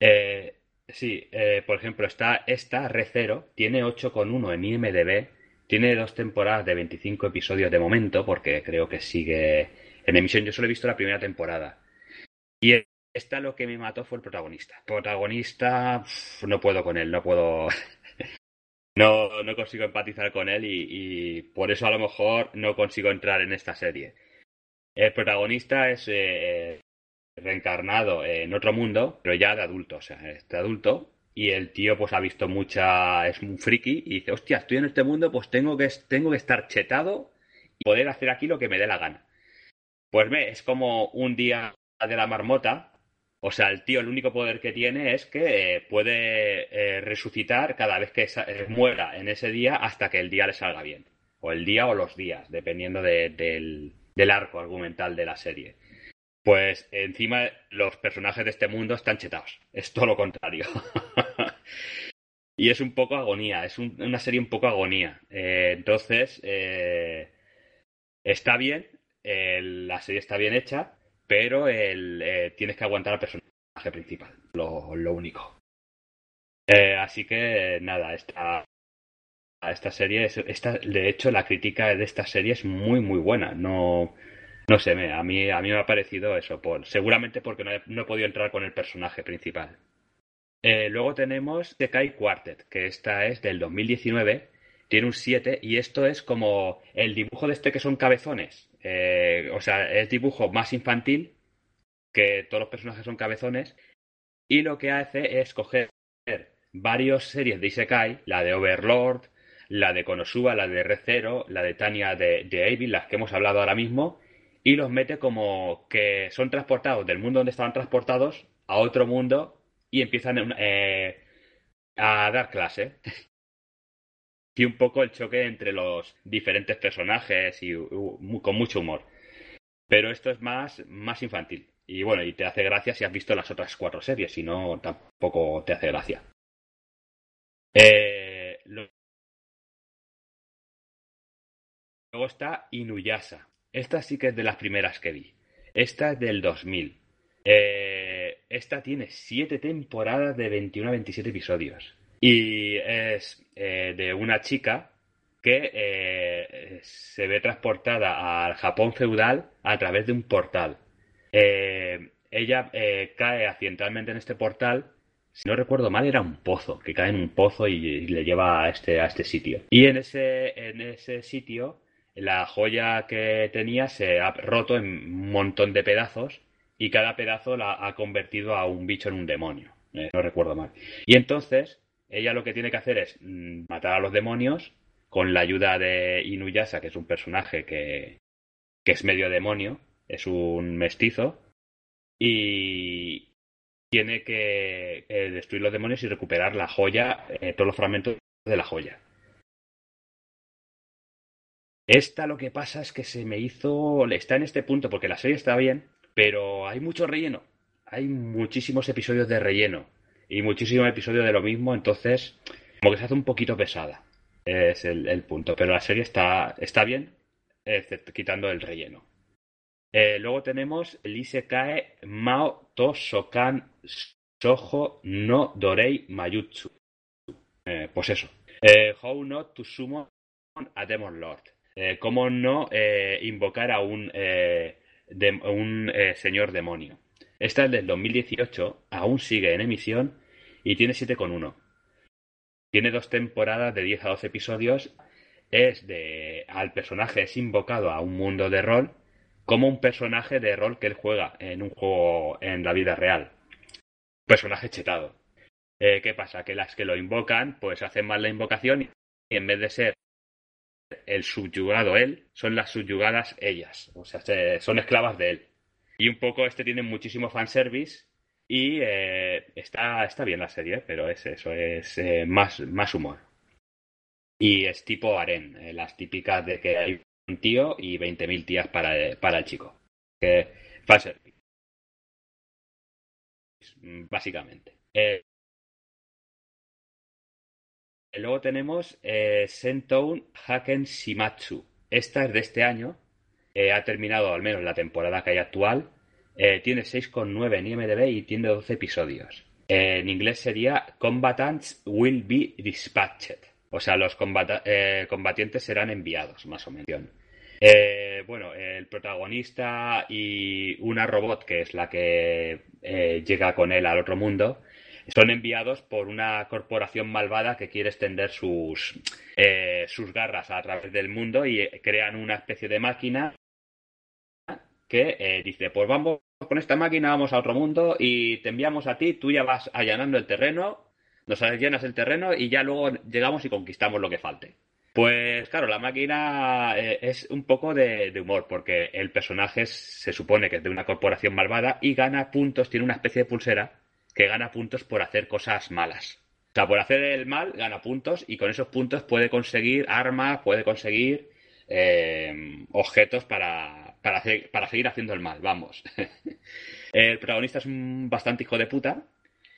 Eh, sí, eh, por ejemplo, está esta, Recero, tiene 8,1 en IMDB, tiene dos temporadas de 25 episodios de momento, porque creo que sigue en emisión. Yo solo he visto la primera temporada. Y esta lo que me mató fue el protagonista. Protagonista, no puedo con él, no puedo. [laughs] No, no consigo empatizar con él y, por eso a lo mejor no consigo entrar en esta serie. El protagonista es eh, reencarnado en otro mundo, pero ya de adulto, o sea, es de adulto. Y el tío pues ha visto mucha, es un friki y dice, hostia, estoy en este mundo, pues tengo que, tengo que estar chetado y poder hacer aquí lo que me dé la gana. Pues ve, es como un día de la marmota. O sea, el tío el único poder que tiene es que eh, puede eh, resucitar cada vez que eh, muera en ese día hasta que el día le salga bien. O el día o los días, dependiendo de- del, arco argumental de la serie. Pues encima los personajes de este mundo están chetados. Es todo lo contrario. [laughs] y es un poco agonía, es un- una serie un poco agonía. Entonces, está bien, la serie está bien hecha, pero el, eh, tienes que aguantar al personaje principal, lo, lo único. Eh, así que nada, esta, esta serie, es, esta, de hecho, la crítica de esta serie es muy, muy buena. No, no sé, me, a mí, a mí me ha parecido eso, por, seguramente porque no he, no he podido entrar con el personaje principal. Eh, luego tenemos The Kai Quartet, que esta es del 2019, tiene un 7 y esto es como el dibujo de este que son cabezones. Eh, o sea, es dibujo más infantil, que todos los personajes son cabezones, y lo que hace es coger varias series de Isekai, la de Overlord, la de Konosuba, la de Recero, la de Tania de, de las que hemos hablado ahora mismo, y los mete como que son transportados del mundo donde estaban transportados a otro mundo y empiezan eh, a dar clase. Y un poco el choque entre los diferentes personajes y con mucho humor. Pero esto es más, más infantil. Y bueno, y te hace gracia si has visto las otras cuatro series, si no, tampoco te hace gracia. Eh, Luego está Inuyasha. Esta sí que es de las primeras que vi. Esta es del 2000. Eh, esta tiene 7 temporadas de 21 a 27 episodios. Y es eh, de una chica que eh, se ve transportada al Japón feudal a través de un portal. Eh, ella eh, cae accidentalmente en este portal. Si no recuerdo mal, era un pozo, que cae en un pozo y, le lleva a este, a este sitio. Y en ese, en ese sitio, la joya que tenía se ha roto en un montón de pedazos y cada pedazo la ha convertido a un bicho en un demonio. No recuerdo mal. Y entonces, ella lo que tiene que hacer es mm, matar a los demonios con la ayuda de Inuyasha, que es un personaje que, que es medio demonio, es un mestizo, y tiene que eh, destruir los demonios y recuperar la joya, eh, todos los fragmentos de la joya. Esta lo que pasa es que se me hizo. Está en este punto porque la serie está bien, pero hay mucho relleno. Hay muchísimos episodios de relleno y muchísimos episodios de lo mismo, entonces como que se hace un poquito pesada. Es el, punto. Pero la serie está, está bien, excepto quitando el relleno. Eh, luego tenemos el Isekai Mao to Sokan Soho no Dorei Mayutsu. Eh, pues eso. Eh, how not to summon a Demon Lord. ¿Cómo no invocar a un, un señor demonio? Esta es del 2018, aún sigue en emisión y tiene 7,1. Tiene dos temporadas de 10 a 12 episodios. Es de. Al personaje es invocado a un mundo de rol como un personaje de rol que él juega en un juego en la vida real. Personaje chetado. Eh, ¿Qué pasa? Que las que lo invocan, pues hacen mal la invocación y en vez de ser el subyugado él, son las subyugadas ellas. O sea, se- son esclavas de él. Y un poco este tiene muchísimo fanservice y eh, está, está bien la serie, pero es eso, es eh, más, más humor. Y es tipo harén, eh, las típicas de que hay un tío y 20.000 tías para, para el chico. Que, básicamente. Eh, luego tenemos eh, Sentoun Haken Shimatsu. Esta es de este año. Ha terminado al menos la temporada que hay actual. tiene 6,9 en IMDb y tiene 12 episodios. en inglés sería Combatants Will Be Dispatched. O sea, los eh, combatientes serán enviados, más o menos. Eh, bueno, el protagonista y una robot, que es la que eh, llega con él al otro mundo, son enviados por una corporación malvada que quiere extender sus, sus garras a través del mundo y crean una especie de máquina que dice, pues vamos con esta máquina, vamos a otro mundo y te enviamos a ti, tú ya vas allanando el terreno nos llenas el terreno y ya luego llegamos y conquistamos lo que falte. Pues claro, la máquina eh, es un poco de, humor, porque el personaje se supone que es de una corporación malvada y gana puntos, tiene una especie de pulsera que gana puntos por hacer cosas malas. O sea, por hacer el mal gana puntos y con esos puntos puede conseguir armas, puede conseguir eh, objetos para, para, para seguir haciendo el mal, vamos. [laughs] el protagonista es un bastante hijo de puta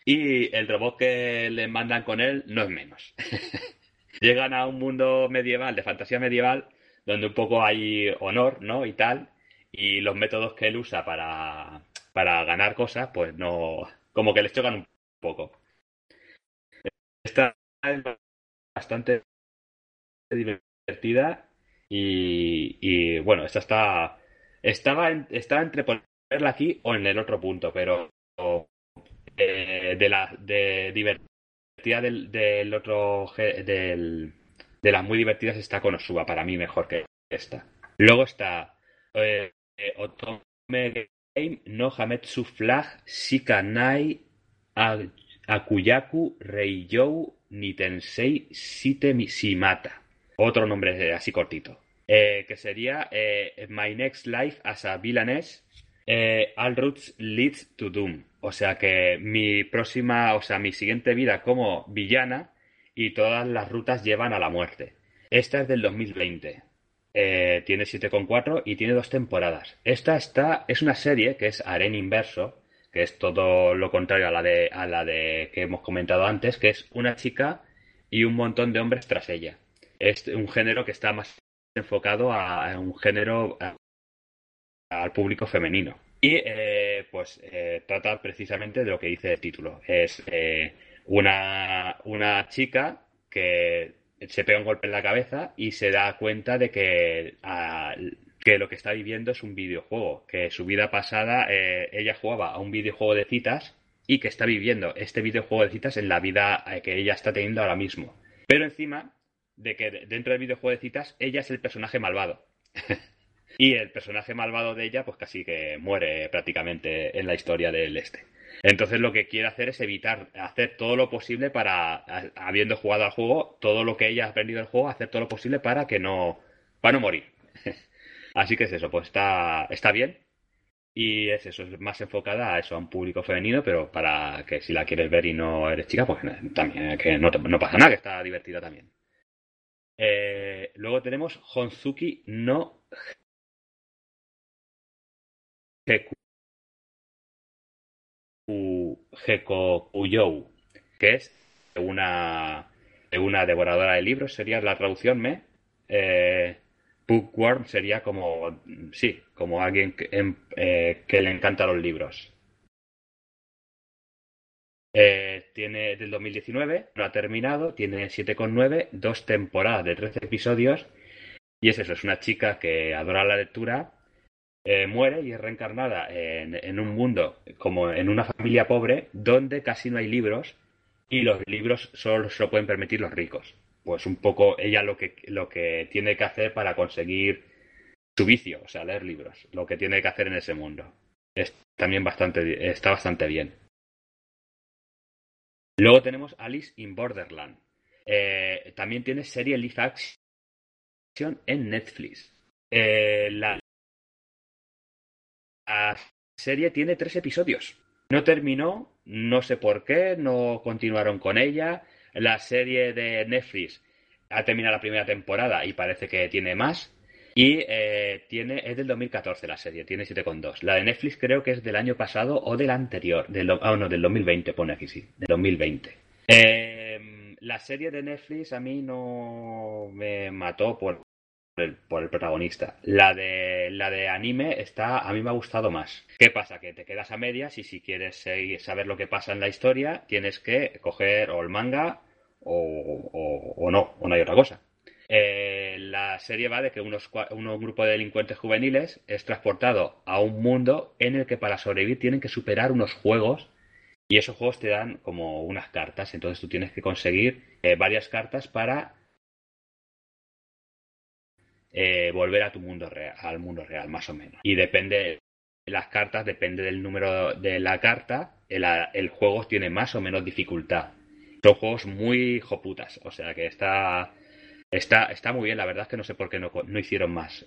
y el robot que le mandan con él no es menos. [laughs] Llegan a un mundo medieval, de fantasía medieval, donde un poco hay honor, ¿no? Y tal. Y los métodos que él usa para, para ganar cosas, pues no. Como que les chocan un poco. Esta es bastante divertida y, y bueno, esta está. Estaba, estaba entre ponerla aquí o en el otro punto, pero de, la de divertida del, otro del, de las muy divertidas está Konosuba para mí mejor que esta luego está eh, Otome Game no Hametsu Flag Akuyaku Reiyou Shite Shimata otro nombre así cortito eh, que sería eh, My Next Life as a Villainess eh, All Routes Lead to Doom. O sea que mi próxima, o sea, mi siguiente vida como villana y todas las rutas llevan a la muerte. Esta es del 2020. Eh, tiene 7,4 y tiene dos temporadas. Esta está, es una serie que es Aren Inverso, que es todo lo contrario a la de, a la de que hemos comentado antes, que es una chica y un montón de hombres tras ella. Es un género que está más enfocado a, un género al público femenino. Y eh, pues eh, trata precisamente de lo que dice el título. Es eh, una, una chica que se pega un golpe en la cabeza y se da cuenta de que, que lo que está viviendo es un videojuego, que su vida pasada ella jugaba a un videojuego de citas y que está viviendo este videojuego de citas en la vida que ella está teniendo ahora mismo. Pero encima de que dentro del videojuego de citas ella es el personaje malvado. [laughs] Y el personaje malvado de ella, pues casi que muere prácticamente en la historia del este. Entonces lo que quiere hacer es evitar hacer todo lo posible para, habiendo jugado al juego, todo lo que ella ha aprendido del juego, hacer todo lo posible para que no, para no morir. [laughs] Así que es eso, pues está, está bien. Y es eso, es más enfocada a eso, a un público femenino, pero para que si la quieres ver y no eres chica, pues también, que no, no pasa nada, que está divertida también. Eh, luego tenemos Honzuki no Gekokuyou, que es una, una devoradora de libros, sería la traducción me. Eh, bookworm sería como, sí, como alguien que, eh, le encanta los libros. Eh, tiene del 2019, no ha terminado, tiene 7,9, dos temporadas de 13 episodios. Y es eso, es una chica que adora la lectura eh, muere y es reencarnada en, un mundo como en una familia pobre donde casi no hay libros y los libros solo se lo pueden permitir los ricos. Pues un poco ella lo que, lo que tiene que hacer para conseguir su vicio, o sea, leer libros, lo que tiene que hacer en ese mundo. Es también bastante, está bastante bien. Luego tenemos Alice in Borderland. Eh, también tiene serie live action en Netflix. Eh, la, la serie tiene tres episodios. no terminó, no sé por qué, no continuaron con ella. La serie de Netflix ha terminado la primera temporada y parece que tiene más. Y eh, tiene, es del 2014 la serie, tiene 7,2. La de Netflix creo que es del año pasado o del anterior. Del, ah, no, del 2020, pone aquí, sí. Del 2020. Eh, la serie de Netflix a mí no me mató por por el protagonista. La de, la de anime está, a mí me ha gustado más. ¿Qué pasa? Que te quedas a medias y si quieres saber lo que pasa en la historia, tienes que coger o el manga o, o no, o no hay otra cosa. Eh, la serie va de que unos, un grupo de delincuentes juveniles es transportado a un mundo en el que para sobrevivir tienen que superar unos juegos y esos juegos te dan como unas cartas. Entonces tú tienes que conseguir eh, varias cartas para eh, volver a tu mundo real, al mundo real, más o menos. Y depende, las cartas, depende del número de la carta, el, el juego tiene más o menos dificultad. Son juegos muy joputas, o sea que está Está, está muy bien, la verdad es que no sé por qué no, no hicieron más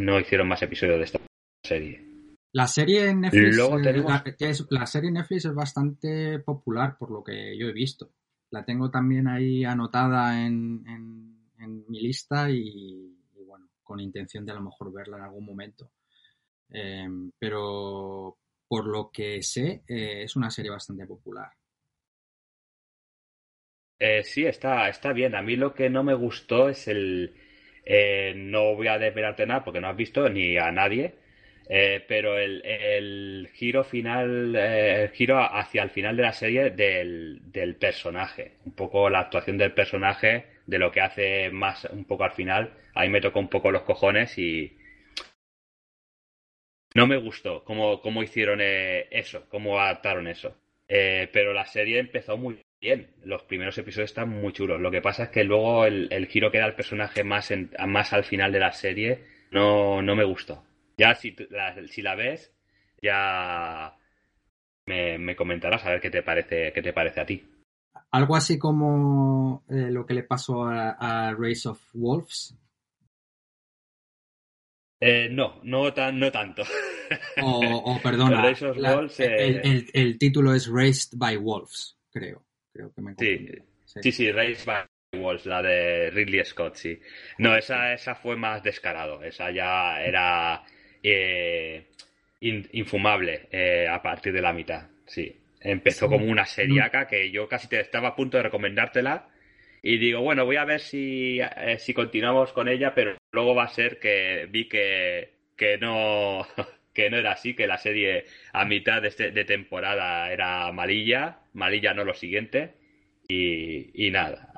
no hicieron más episodios de esta serie. La serie en Netflix, es, la serie Netflix es bastante popular por lo que yo he visto. La tengo también ahí anotada en, en, mi lista y, con intención de a lo mejor verla en algún momento. Em, pero por lo que sé, eh, es una serie bastante popular. Eh, sí, está, está bien. A mí lo que no me gustó es el... Eh, no voy a desvelarte nada porque no has visto ni a nadie, eh, pero el, giro final, el giro hacia el final de la serie del, del, personaje, un poco la actuación del personaje, de lo que hace más un poco al final, ahí me tocó un poco los cojones y no me gustó cómo, cómo hicieron eso, cómo adaptaron eso. pero la serie empezó muy bien. Los primeros episodios están muy chulos. Lo que pasa es que luego el, giro que da el personaje más, más al final de la serie no, no me gustó. Ya si la, si la ves, ya me, comentarás a ver qué te parece, qué te parece a ti. Algo así como eh, lo que le pasó a, Race of Wolves. Eh, no, no, tan, no tanto. O, perdona, [laughs] el, el, título es Raced by Wolves, creo creo que me sí, sí, sí, Race by Wolves, la de Ridley Scott, sí. No, esa, esa fue más descarado, esa ya era eh, infumable eh, a partir de la mitad, sí. Empezó como una seriaca que yo casi te estaba a punto de recomendártela y digo, bueno, voy a ver si, eh, si continuamos con ella, pero luego va a ser que vi que, que no [laughs] que no era así, que la serie a mitad de, este, de temporada era malilla, malilla no lo siguiente, y, nada.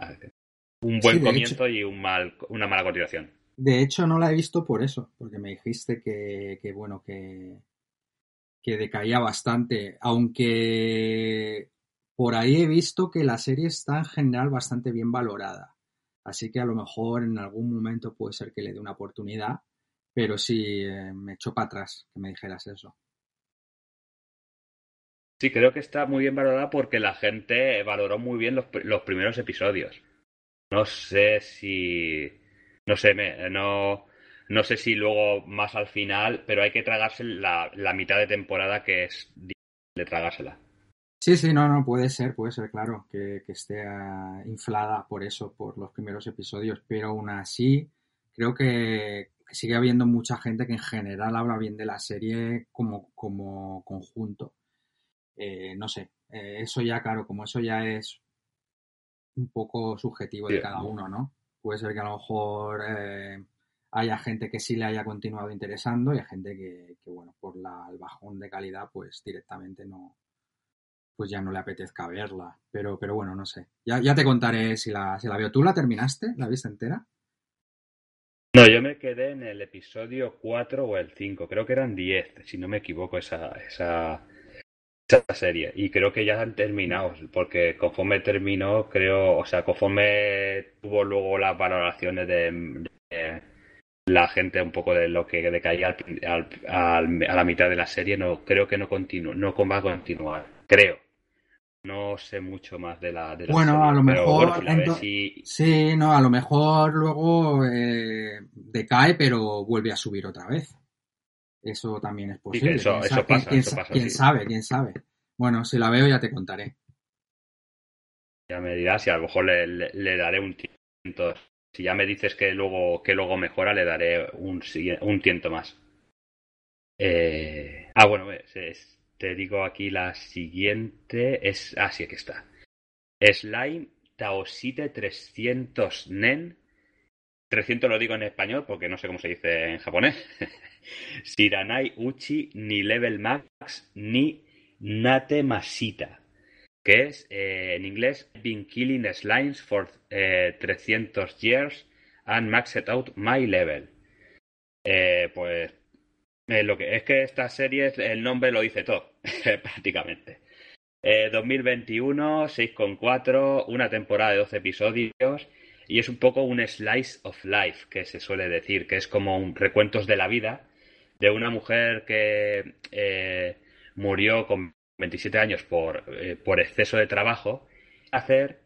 Un buen comienzo y un mal, una mala continuación. De hecho, no la he visto por eso, porque me dijiste que, que bueno, que, que decaía bastante, aunque por ahí he visto que la serie está en general bastante bien valorada. Así que a lo mejor en algún momento puede ser que le dé una oportunidad pero sí, eh, me echó para atrás que me dijeras eso. Sí, creo que está muy bien valorada porque la gente valoró muy bien los, primeros episodios. No sé si. No sé, me, no, no sé si luego más al final, pero hay que tragarse la, la mitad de temporada que es de tragársela. Sí, sí, no, no, puede ser, puede ser, claro, que, que esté ah, inflada por eso, por los primeros episodios, pero aún así, creo que, sigue habiendo mucha gente que en general habla bien de la serie como, como conjunto. Eh, no sé, eh, eso ya, claro, como eso ya es un poco subjetivo de cada uno, ¿no? Puede ser que a lo mejor eh, haya gente que sí le haya continuado interesando y hay gente que, bueno, por la, el bajón de calidad, pues directamente no, pues ya no le apetezca verla. Pero, pero bueno, no sé. Ya, ya te contaré si la, si la veo. ¿Tú la terminaste? ¿La viste entera? No, yo me quedé en el episodio 4 o el 5, creo que eran 10, si no me equivoco, esa, esa, esa serie. Y creo que ya han terminado, porque conforme terminó, creo, o sea, conforme tuvo luego las valoraciones de, la gente un poco de lo que decaía al, a la mitad de la serie, no creo que no continúe, no va a continuar, creo. No sé mucho más de la, de Bueno, a lo mejor. Sí, no, a lo mejor luego eh, decae, pero vuelve a subir otra vez. Eso también es posible. eso, pasa, quién, sabe, quién sabe. Bueno, si la veo ya te contaré. Ya me dirás y a lo mejor le, le- le daré un tiento. Si ya me dices que luego, que luego mejora, le daré un, un tiento más. Eh, ah, bueno, es- te digo aquí la siguiente. Es. Ah, sí, aquí está. Slime Taosite 300 Nen. 300 lo digo en español porque no sé cómo se dice en japonés. [laughs] Shiranai Uchi ni Level Max ni Nate Masita. Que es eh, en inglés Been killing slimes for eh, 300 years and maxed out my level. Eh, pues eh, lo que es que esta serie el nombre lo dice todo [laughs] prácticamente. Eh, 2021, 6,4, una temporada de 12 episodios y es un poco un slice of life que se suele decir, que es como un recuentos de la vida de una mujer que eh, murió con 27 años por, eh, por exceso de trabajo. Hacer,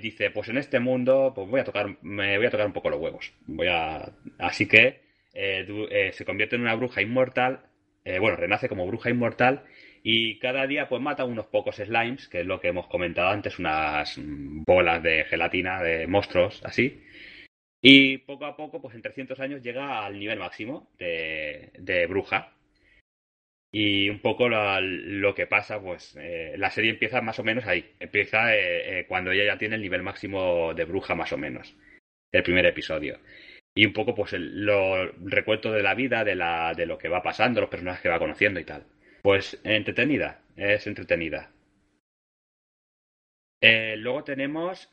dice, pues en este mundo pues voy a tocar, me voy a tocar un poco los huevos. Voy a, así que eh, eh, se convierte en una bruja inmortal, eh, bueno, renace como bruja inmortal y cada día pues mata unos pocos slimes, que es lo que hemos comentado antes, unas bolas de gelatina de monstruos, así. Y poco a poco, pues en 300 años llega al nivel máximo de, bruja. Y un poco lo que pasa, pues la serie empieza más o menos ahí. Empieza eh, cuando ella ya tiene el nivel máximo de bruja, más o menos. El primer episodio. Y un poco, pues, el lo, recuento de la vida, de, la, de lo que va pasando, los personajes que va conociendo y tal. Pues entretenida, es entretenida. Eh, luego tenemos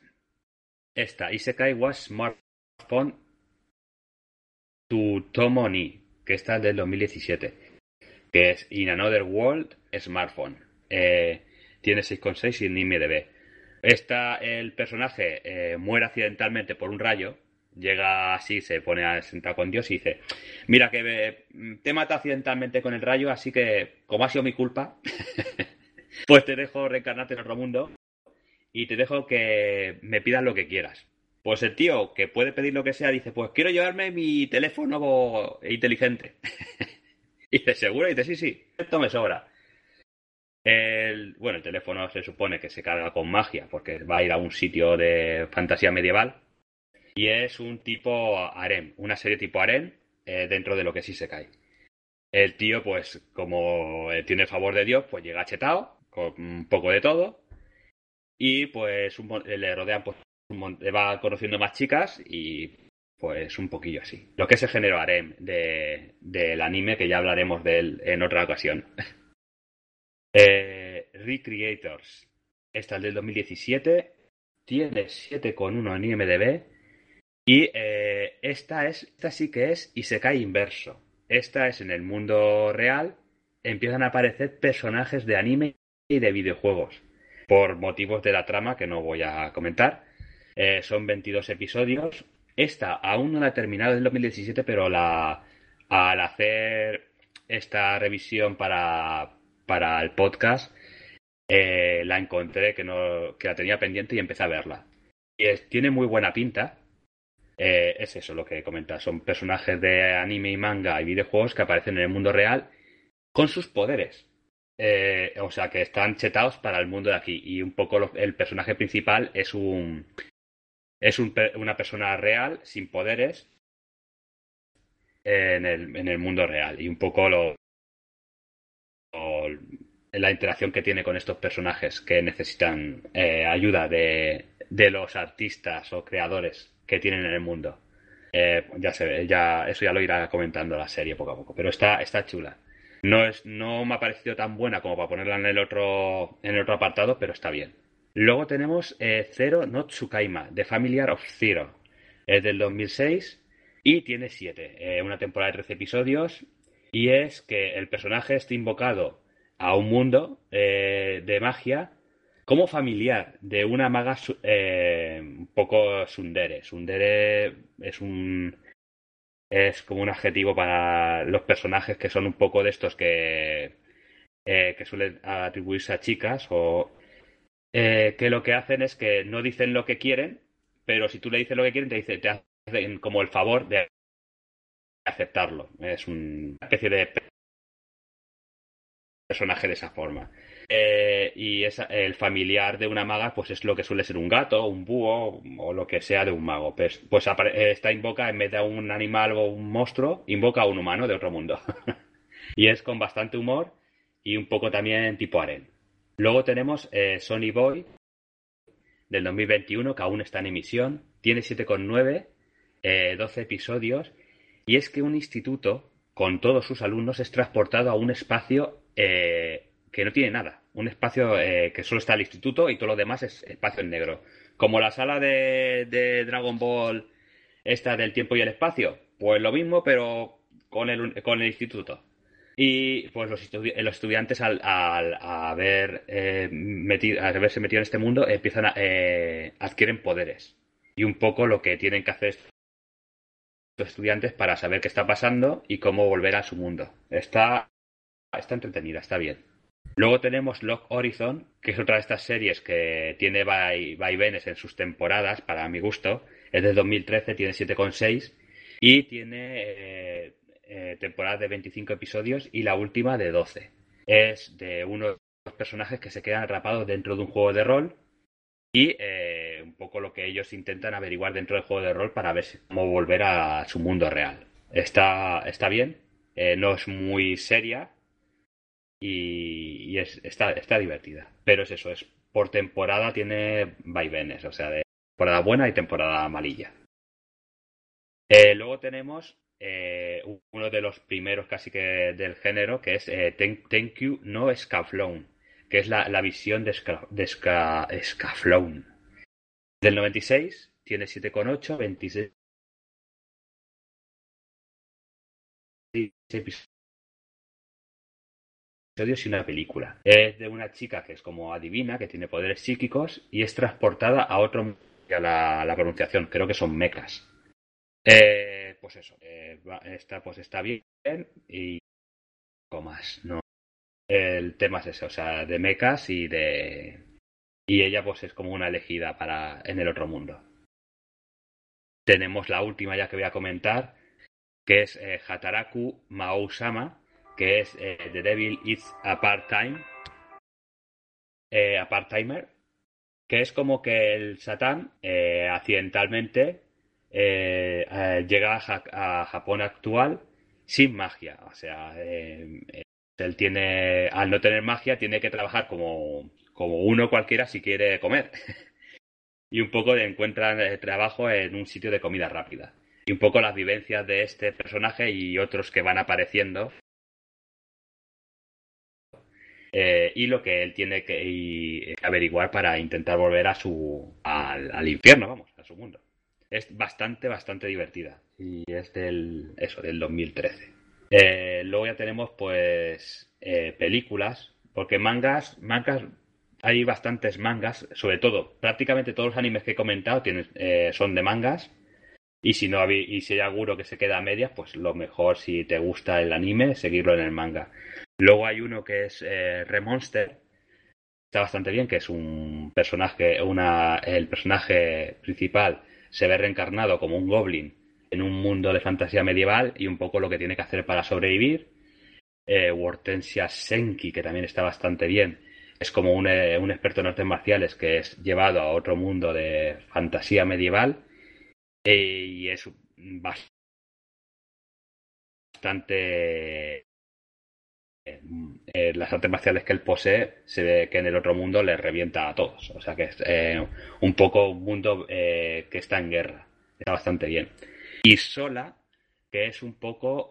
esta, Isekai was Smartphone to Tomo ni, que esta es del 2017, que es In Another World Smartphone. Eh, tiene 6,6 y en IMDb. Esta, el personaje eh, muere accidentalmente por un rayo, llega así, se pone a sentar con Dios y dice, mira que eh, te mata accidentalmente con el rayo, así que como ha sido mi culpa, [laughs] pues te dejo reencarnarte en otro mundo y te dejo que me pidas lo que quieras. Pues el tío que puede pedir lo que sea dice, pues quiero llevarme mi teléfono inteligente. [laughs] y dice, ¿seguro? Y dice, sí, sí, esto me sobra. El, bueno, el teléfono se supone que se carga con magia porque va a ir a un sitio de fantasía medieval y es un tipo harem, una serie tipo harem eh, dentro de lo que sí se cae. El tío, pues, como tiene el favor de Dios, pues llega chetado, con un poco de todo, y pues le rodean, pues, va conociendo más chicas y pues un poquillo así. Lo que es el género harem de, del anime, que ya hablaremos de él en otra ocasión. [laughs] eh, Recreators. Esta es del 2017, tiene 7,1 en IMDb y eh, esta es, esta sí que es Isekai inverso. Esta es en el mundo real, empiezan a aparecer personajes de anime y de videojuegos. Por motivos de la trama que no voy a comentar. Eh, son 22 episodios. Esta aún no la he terminado en 2017, pero la, al hacer esta revisión para, para el podcast, eh, la encontré que, no, que la tenía pendiente y empecé a verla. Y tiene muy buena pinta. Eh, es eso lo que comenta. Son personajes de anime y manga y videojuegos que aparecen en el mundo real con sus poderes. Eh, o sea, que están chetados para el mundo de aquí. Y un poco el personaje principal es un. Es un una persona real, sin poderes, en el, en el mundo real. Y un poco lo, lo- la interacción que tiene con estos personajes que necesitan eh, ayuda de, de los artistas o creadores que tienen en el mundo. Eh, ya se ve, ya, eso ya lo irá comentando la serie poco a poco. Pero está, está chula. No, es, no me ha parecido tan buena como para ponerla en el otro, en el otro apartado, pero está bien. Luego tenemos eh, Zero no Tsukaima, The Familiar of Zero. Es del 2006 y tiene 7. una temporada de 13 episodios. Y es que el personaje está invocado a un mundo eh, de magia como familiar de una maga eh, un poco sundere. Sundere es un es como un adjetivo para los personajes que son un poco de estos que eh, que suelen atribuirse a chicas o eh, que lo que hacen es que no dicen lo que quieren, pero si tú le dices lo que quieren te dice te hacen como el favor de aceptarlo. Es una especie de personaje de esa forma. Eh, y el familiar de una maga, pues es lo que suele ser un gato, un búho o lo que sea de un mago. Pues, pues esta invoca, en vez de un animal o un monstruo, invoca a un humano de otro mundo. [laughs] y es con bastante humor y un poco también tipo aren. Luego tenemos eh, Sony Boy del 2021, que aún está en emisión. Tiene 7,9, eh, 12 episodios. Y es que un instituto, con todos sus alumnos, es transportado a un espacio eh, que no tiene nada. Un espacio eh, que solo está el instituto y todo lo demás es espacio en negro. Como la sala de, Dragon Ball, esta del tiempo y el espacio. Pues lo mismo, pero con el, con el instituto. Y pues los, estudiantes al, haber, eh, metido, haberse metido en este mundo empiezan a, eh, adquieren poderes. Y un poco lo que tienen que hacer los estudiantes para saber qué está pasando y cómo volver a su mundo. Está, está entretenida, está bien. Luego tenemos Lock Horizon, que es otra de estas series que tiene vaivenes en sus temporadas, para mi gusto. Es de 2013, tiene 7,6 y tiene eh, eh, temporada de 25 episodios y la última de 12. Es de unos personajes que se quedan atrapados dentro de un juego de rol y eh, un poco lo que ellos intentan averiguar dentro del juego de rol para ver cómo volver a su mundo real. Está, está bien, no es muy seria, y, está, está divertida. Pero es eso, es por temporada tiene vaivenes, o sea, de temporada buena y temporada malilla. Eh, luego tenemos eh, uno de los primeros casi que del género, que es eh, Thank You No Scaflown, que es la, visión de, Scaflown. Del 96, tiene 7,8, 26 episodios y una película. Es de una chica que es como adivina, que tiene poderes psíquicos y es transportada a otro. A la, la pronunciación, creo que son mecas. Eh, pues eso, eh, está, pues está bien y más, ¿no? El tema es ese, o sea, de mecas y de. Y ella, pues es como una elegida para en el otro mundo. Tenemos la última ya que voy a comentar, que es eh, Hataraku Maousama, que es eh, The Devil Is a Part-Time, eh, a Part-Timer, que es como que el Satán eh, accidentalmente llega a, Japón actual sin magia. O sea, él tiene, al no tener magia, tiene que trabajar como, como uno cualquiera si quiere comer. [laughs] y un poco encuentra trabajo en un sitio de comida rápida. Y un poco las vivencias de este personaje y otros que van apareciendo eh, y lo que él tiene que, averiguar para intentar volver a su al, infierno, vamos, a su mundo. Es bastante, bastante divertida y es del eso del 2013. Eh, luego ya tenemos pues eh, películas, porque mangas, mangas hay bastantes mangas, sobre todo prácticamente todos los animes que he comentado tienen, son de mangas. Y si no y si hay alguno que se queda a medias, pues lo mejor si te gusta el anime, seguirlo en el manga. Luego hay uno que es eh, Remonster. Está bastante bien, que es un personaje, una, el personaje principal se ve reencarnado como un goblin en un mundo de fantasía medieval y un poco lo que tiene que hacer para sobrevivir. Eh, Senki, que también está bastante bien, es como un, eh, un, experto en artes marciales que es llevado a otro mundo de fantasía medieval eh, y es bastante eh, las artes marciales que él posee, se ve que en el otro mundo le revienta a todos. O sea que es eh, un poco un mundo eh, que está en guerra. Está bastante bien. Y Sola, que es un poco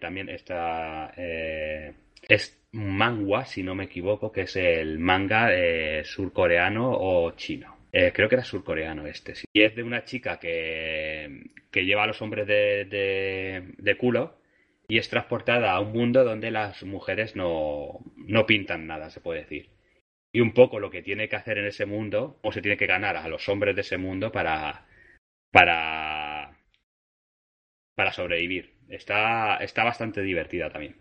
también está. es manga, si no me equivoco, que es el manga surcoreano o chino. creo que era surcoreano este. Y es de una chica que, que lleva a los hombres de, de culo y es transportada a un mundo donde las mujeres no, no pintan nada, se puede decir. Y un poco lo que tiene que hacer en ese mundo, o se tiene que ganar a los hombres de ese mundo para, para, para sobrevivir. Está, está bastante divertida también.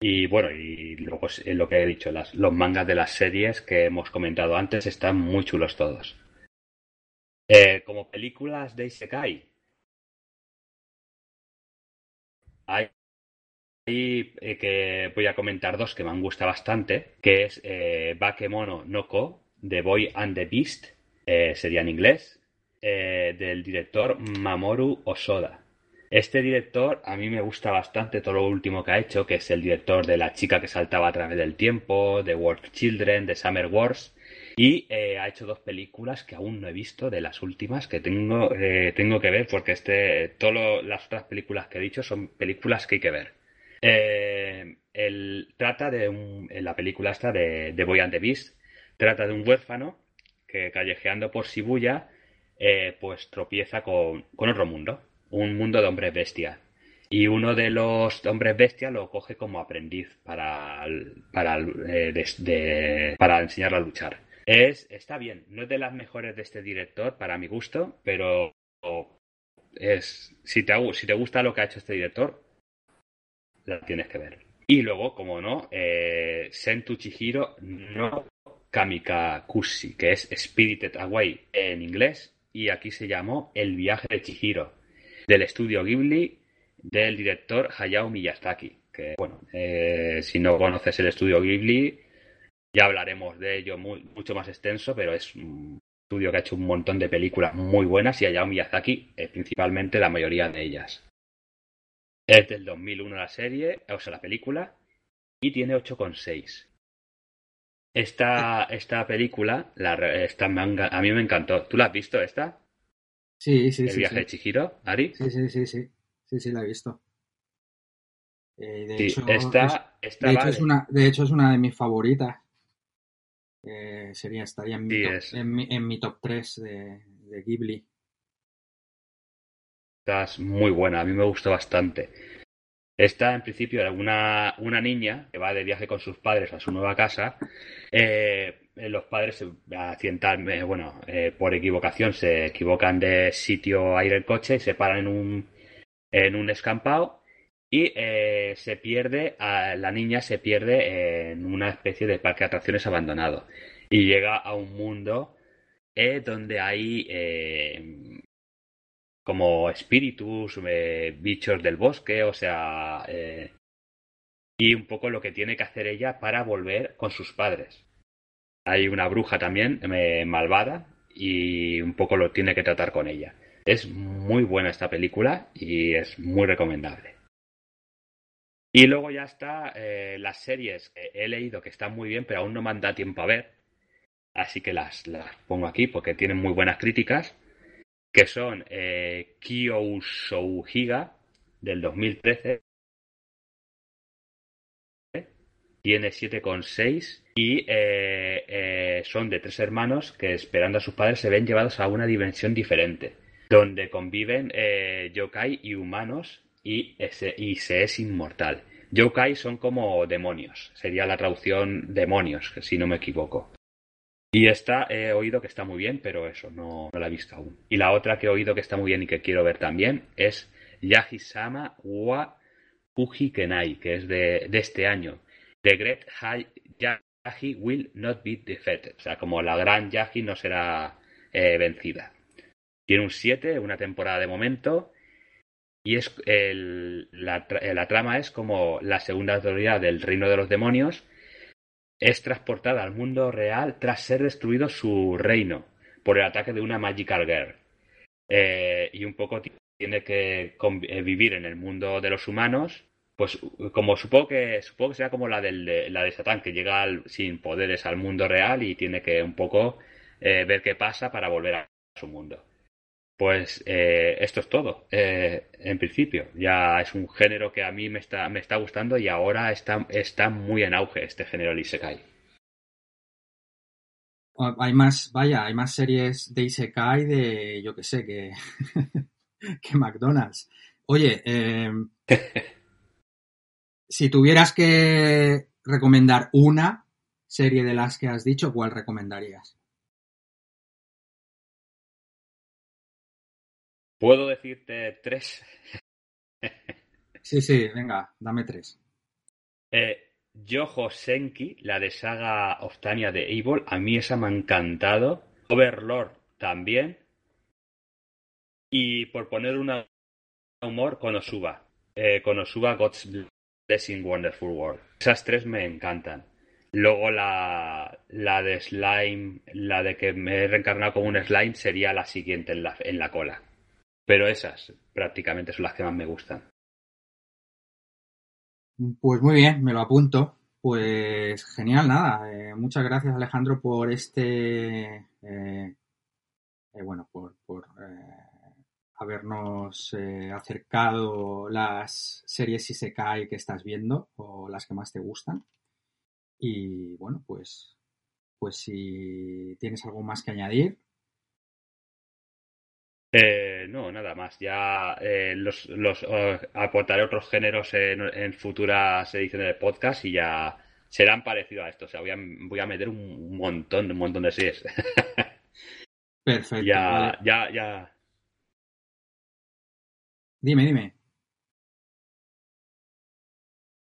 Y bueno, y luego lo que he dicho, las, los mangas de las series que hemos comentado antes están muy chulos todos. Eh, como películas de Isekai, hay eh, que voy a comentar dos que me han gustado bastante, que es eh, Bakemono no Ko, The Boy and the Beast, eh, sería en inglés, del director Mamoru Osoda. Este director a mí me gusta bastante todo lo último que ha hecho, que es el director de La chica que saltaba a través del tiempo, de World Children, de Summer Wars, y eh, ha hecho dos películas que aún no he visto, de las últimas, que tengo, eh, tengo que ver, porque este, todas las otras películas que he dicho son películas que hay que ver. Eh, el, trata de un, en la película esta de, de Boy and Beast, trata de un huérfano que callejeando por Shibuya, pues tropieza con, con otro mundo un mundo de hombres bestia. Y uno de los hombres bestia lo coge como aprendiz para, para, eh, para enseñarlo a luchar. Es, está bien, no es de las mejores de este director para mi gusto, pero es si te, si te gusta lo que ha hecho este director, la tienes que ver. Y luego, como no, eh, Sentu Chihiro no Kamikakushi, que es Spirited Away en inglés, y aquí se llamó El viaje de Chihiro del estudio Ghibli del director Hayao Miyazaki. Que, bueno, eh, si no conoces el estudio Ghibli, ya hablaremos de ello mucho más extenso, pero es un estudio que ha hecho un montón de películas muy buenas y Hayao Miyazaki es principalmente la mayoría de ellas. Es del 2001 la serie, o sea, la película, y tiene 8,6. Esta, esta película, la, esta manga, a mí me encantó. ¿Tú la has visto esta? Sí, sí, ¿El viaje de Chihiro, Ari? Sí, sí, sí, sí. Sí, sí, la he visto. Eh, de, hecho, esta, de, hecho es una, de hecho, es una de mis favoritas. Eh, sería, estaría en mi, top, en, mi, en mi, top 3 de, de Ghibli. Esta es muy buena, a mí me gustó bastante. Esta, en principio, una, una niña que va de viaje con sus padres a su nueva casa. Eh, eh, los padres se accidentan, eh, bueno, eh, por equivocación se equivocan de sitio a ir el coche y se paran en un, en un escampado y se pierde, la niña se pierde en una especie de parque de atracciones abandonado y llega a un mundo donde hay como espíritus, bichos del bosque, o sea, y un poco lo que tiene que hacer ella para volver con sus padres. Hay una bruja también, eh, malvada, y un poco lo tiene que tratar con ella. Es muy buena esta película y es muy recomendable. Y luego ya está eh, las series que he leído que están muy bien, pero aún no me han dado tiempo a ver. Así que las, las pongo aquí porque tienen muy buenas críticas. Que son eh, del 2013, tiene 7,6 y eh, eh, son de tres hermanos que esperando a sus padres se ven llevados a una dimensión diferente, donde conviven yokai y humanos y, y se es inmortal. Yokai son como demonios, sería la traducción demonios, si no me equivoco. Y esta he oído que está muy bien, pero eso no, no la he visto aún. Y la otra que he oído que está muy bien y que quiero ver también es Yahisama wa Fuji Kenai, que es de, de este año The Great Yahi will not be defeated. O sea, como la gran Yahi no será eh, vencida. Tiene un 7, una temporada de momento. Y es la, la, trama es como la segunda autoridad del reino de los demonios es transportada al mundo real tras ser destruido su reino por el ataque de una Magical Girl. Eh, y un poco tiene que eh, vivir en el mundo de los humanos pues como supongo que supongo que sea como la de, la de Satán que llega sin poderes al mundo real y tiene que un poco eh, ver qué pasa para volver a su mundo pues eh, esto es todo eh, en principio. Ya es un género que a mí me está me está gustando y ahora está está muy en auge este género el Isekai. Hay más vaya hay más series de Isekai de yo que sé que [laughs] que McDonald's. Oye eh [laughs] si tuvieras que recomendar una serie de las que has dicho, ¿cuál recomendarías? ¿Puedo decirte tres? sí, sí, venga, dame tres. Eh, Yojo Senki, la de saga Oftania de Evil, a mí esa me ha encantado. Overlord también. Y por poner una humor, Konosuba. Eh, Konosuba God's in Wonderful World. Esas tres me encantan. Luego la, la de slime, la de que me he reencarnado como un slime sería la siguiente en la, en la cola. Pero esas prácticamente son las que más me gustan. Pues muy bien, me lo apunto. Pues genial, nada. Eh, muchas gracias Alejandro por este, eh, eh, bueno, por, por habernos acercado las series Isekai que estás viendo o las que más te gustan. Y bueno, pues, pues si tienes algo más que añadir. Eh, no, nada más. Ya eh, los, los eh, aportaré otros géneros en, futuras ediciones de podcast y ya serán parecidos a esto. O sea, voy a, voy a meter un montón, un montón de series. [laughs] Perfecto. ya, ya, ya. Dime, dime.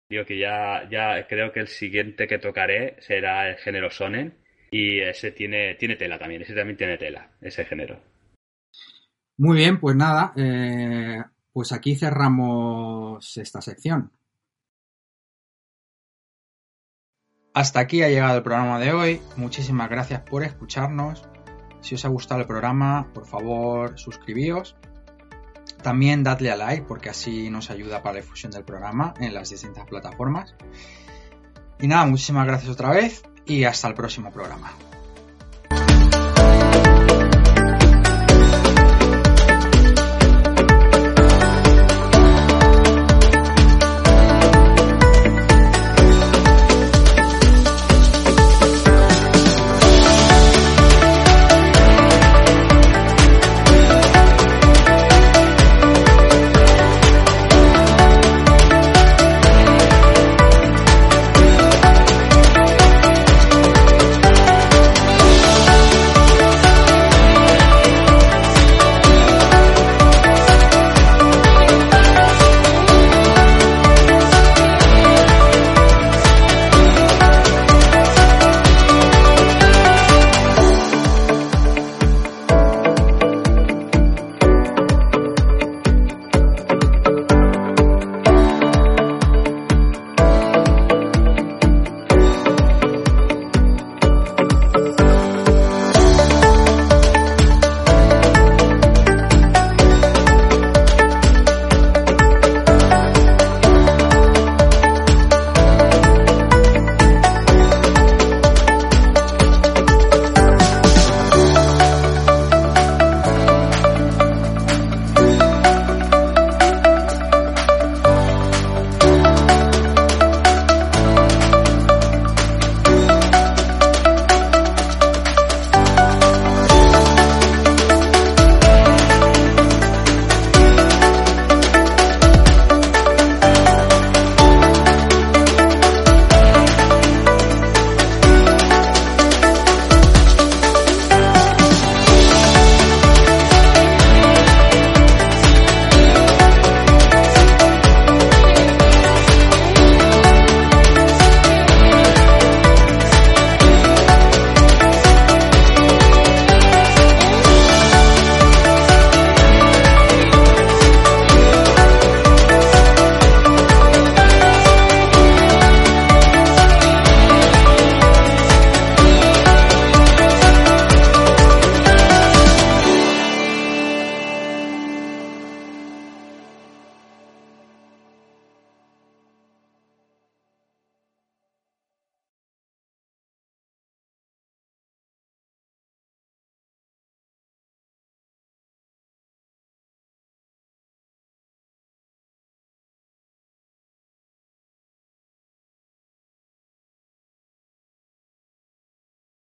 Digo que ya, ya creo que el siguiente que tocaré será el género Sonen. Y ese tiene, tiene tela también, ese también tiene tela, ese género. Muy bien, pues nada, eh, pues aquí cerramos esta sección. Hasta aquí ha llegado el programa de hoy. Muchísimas gracias por escucharnos. Si os ha gustado el programa, por favor suscribíos también dadle a like porque así nos ayuda para la difusión del programa en las distintas plataformas. Y nada, muchísimas gracias otra vez y hasta el próximo programa.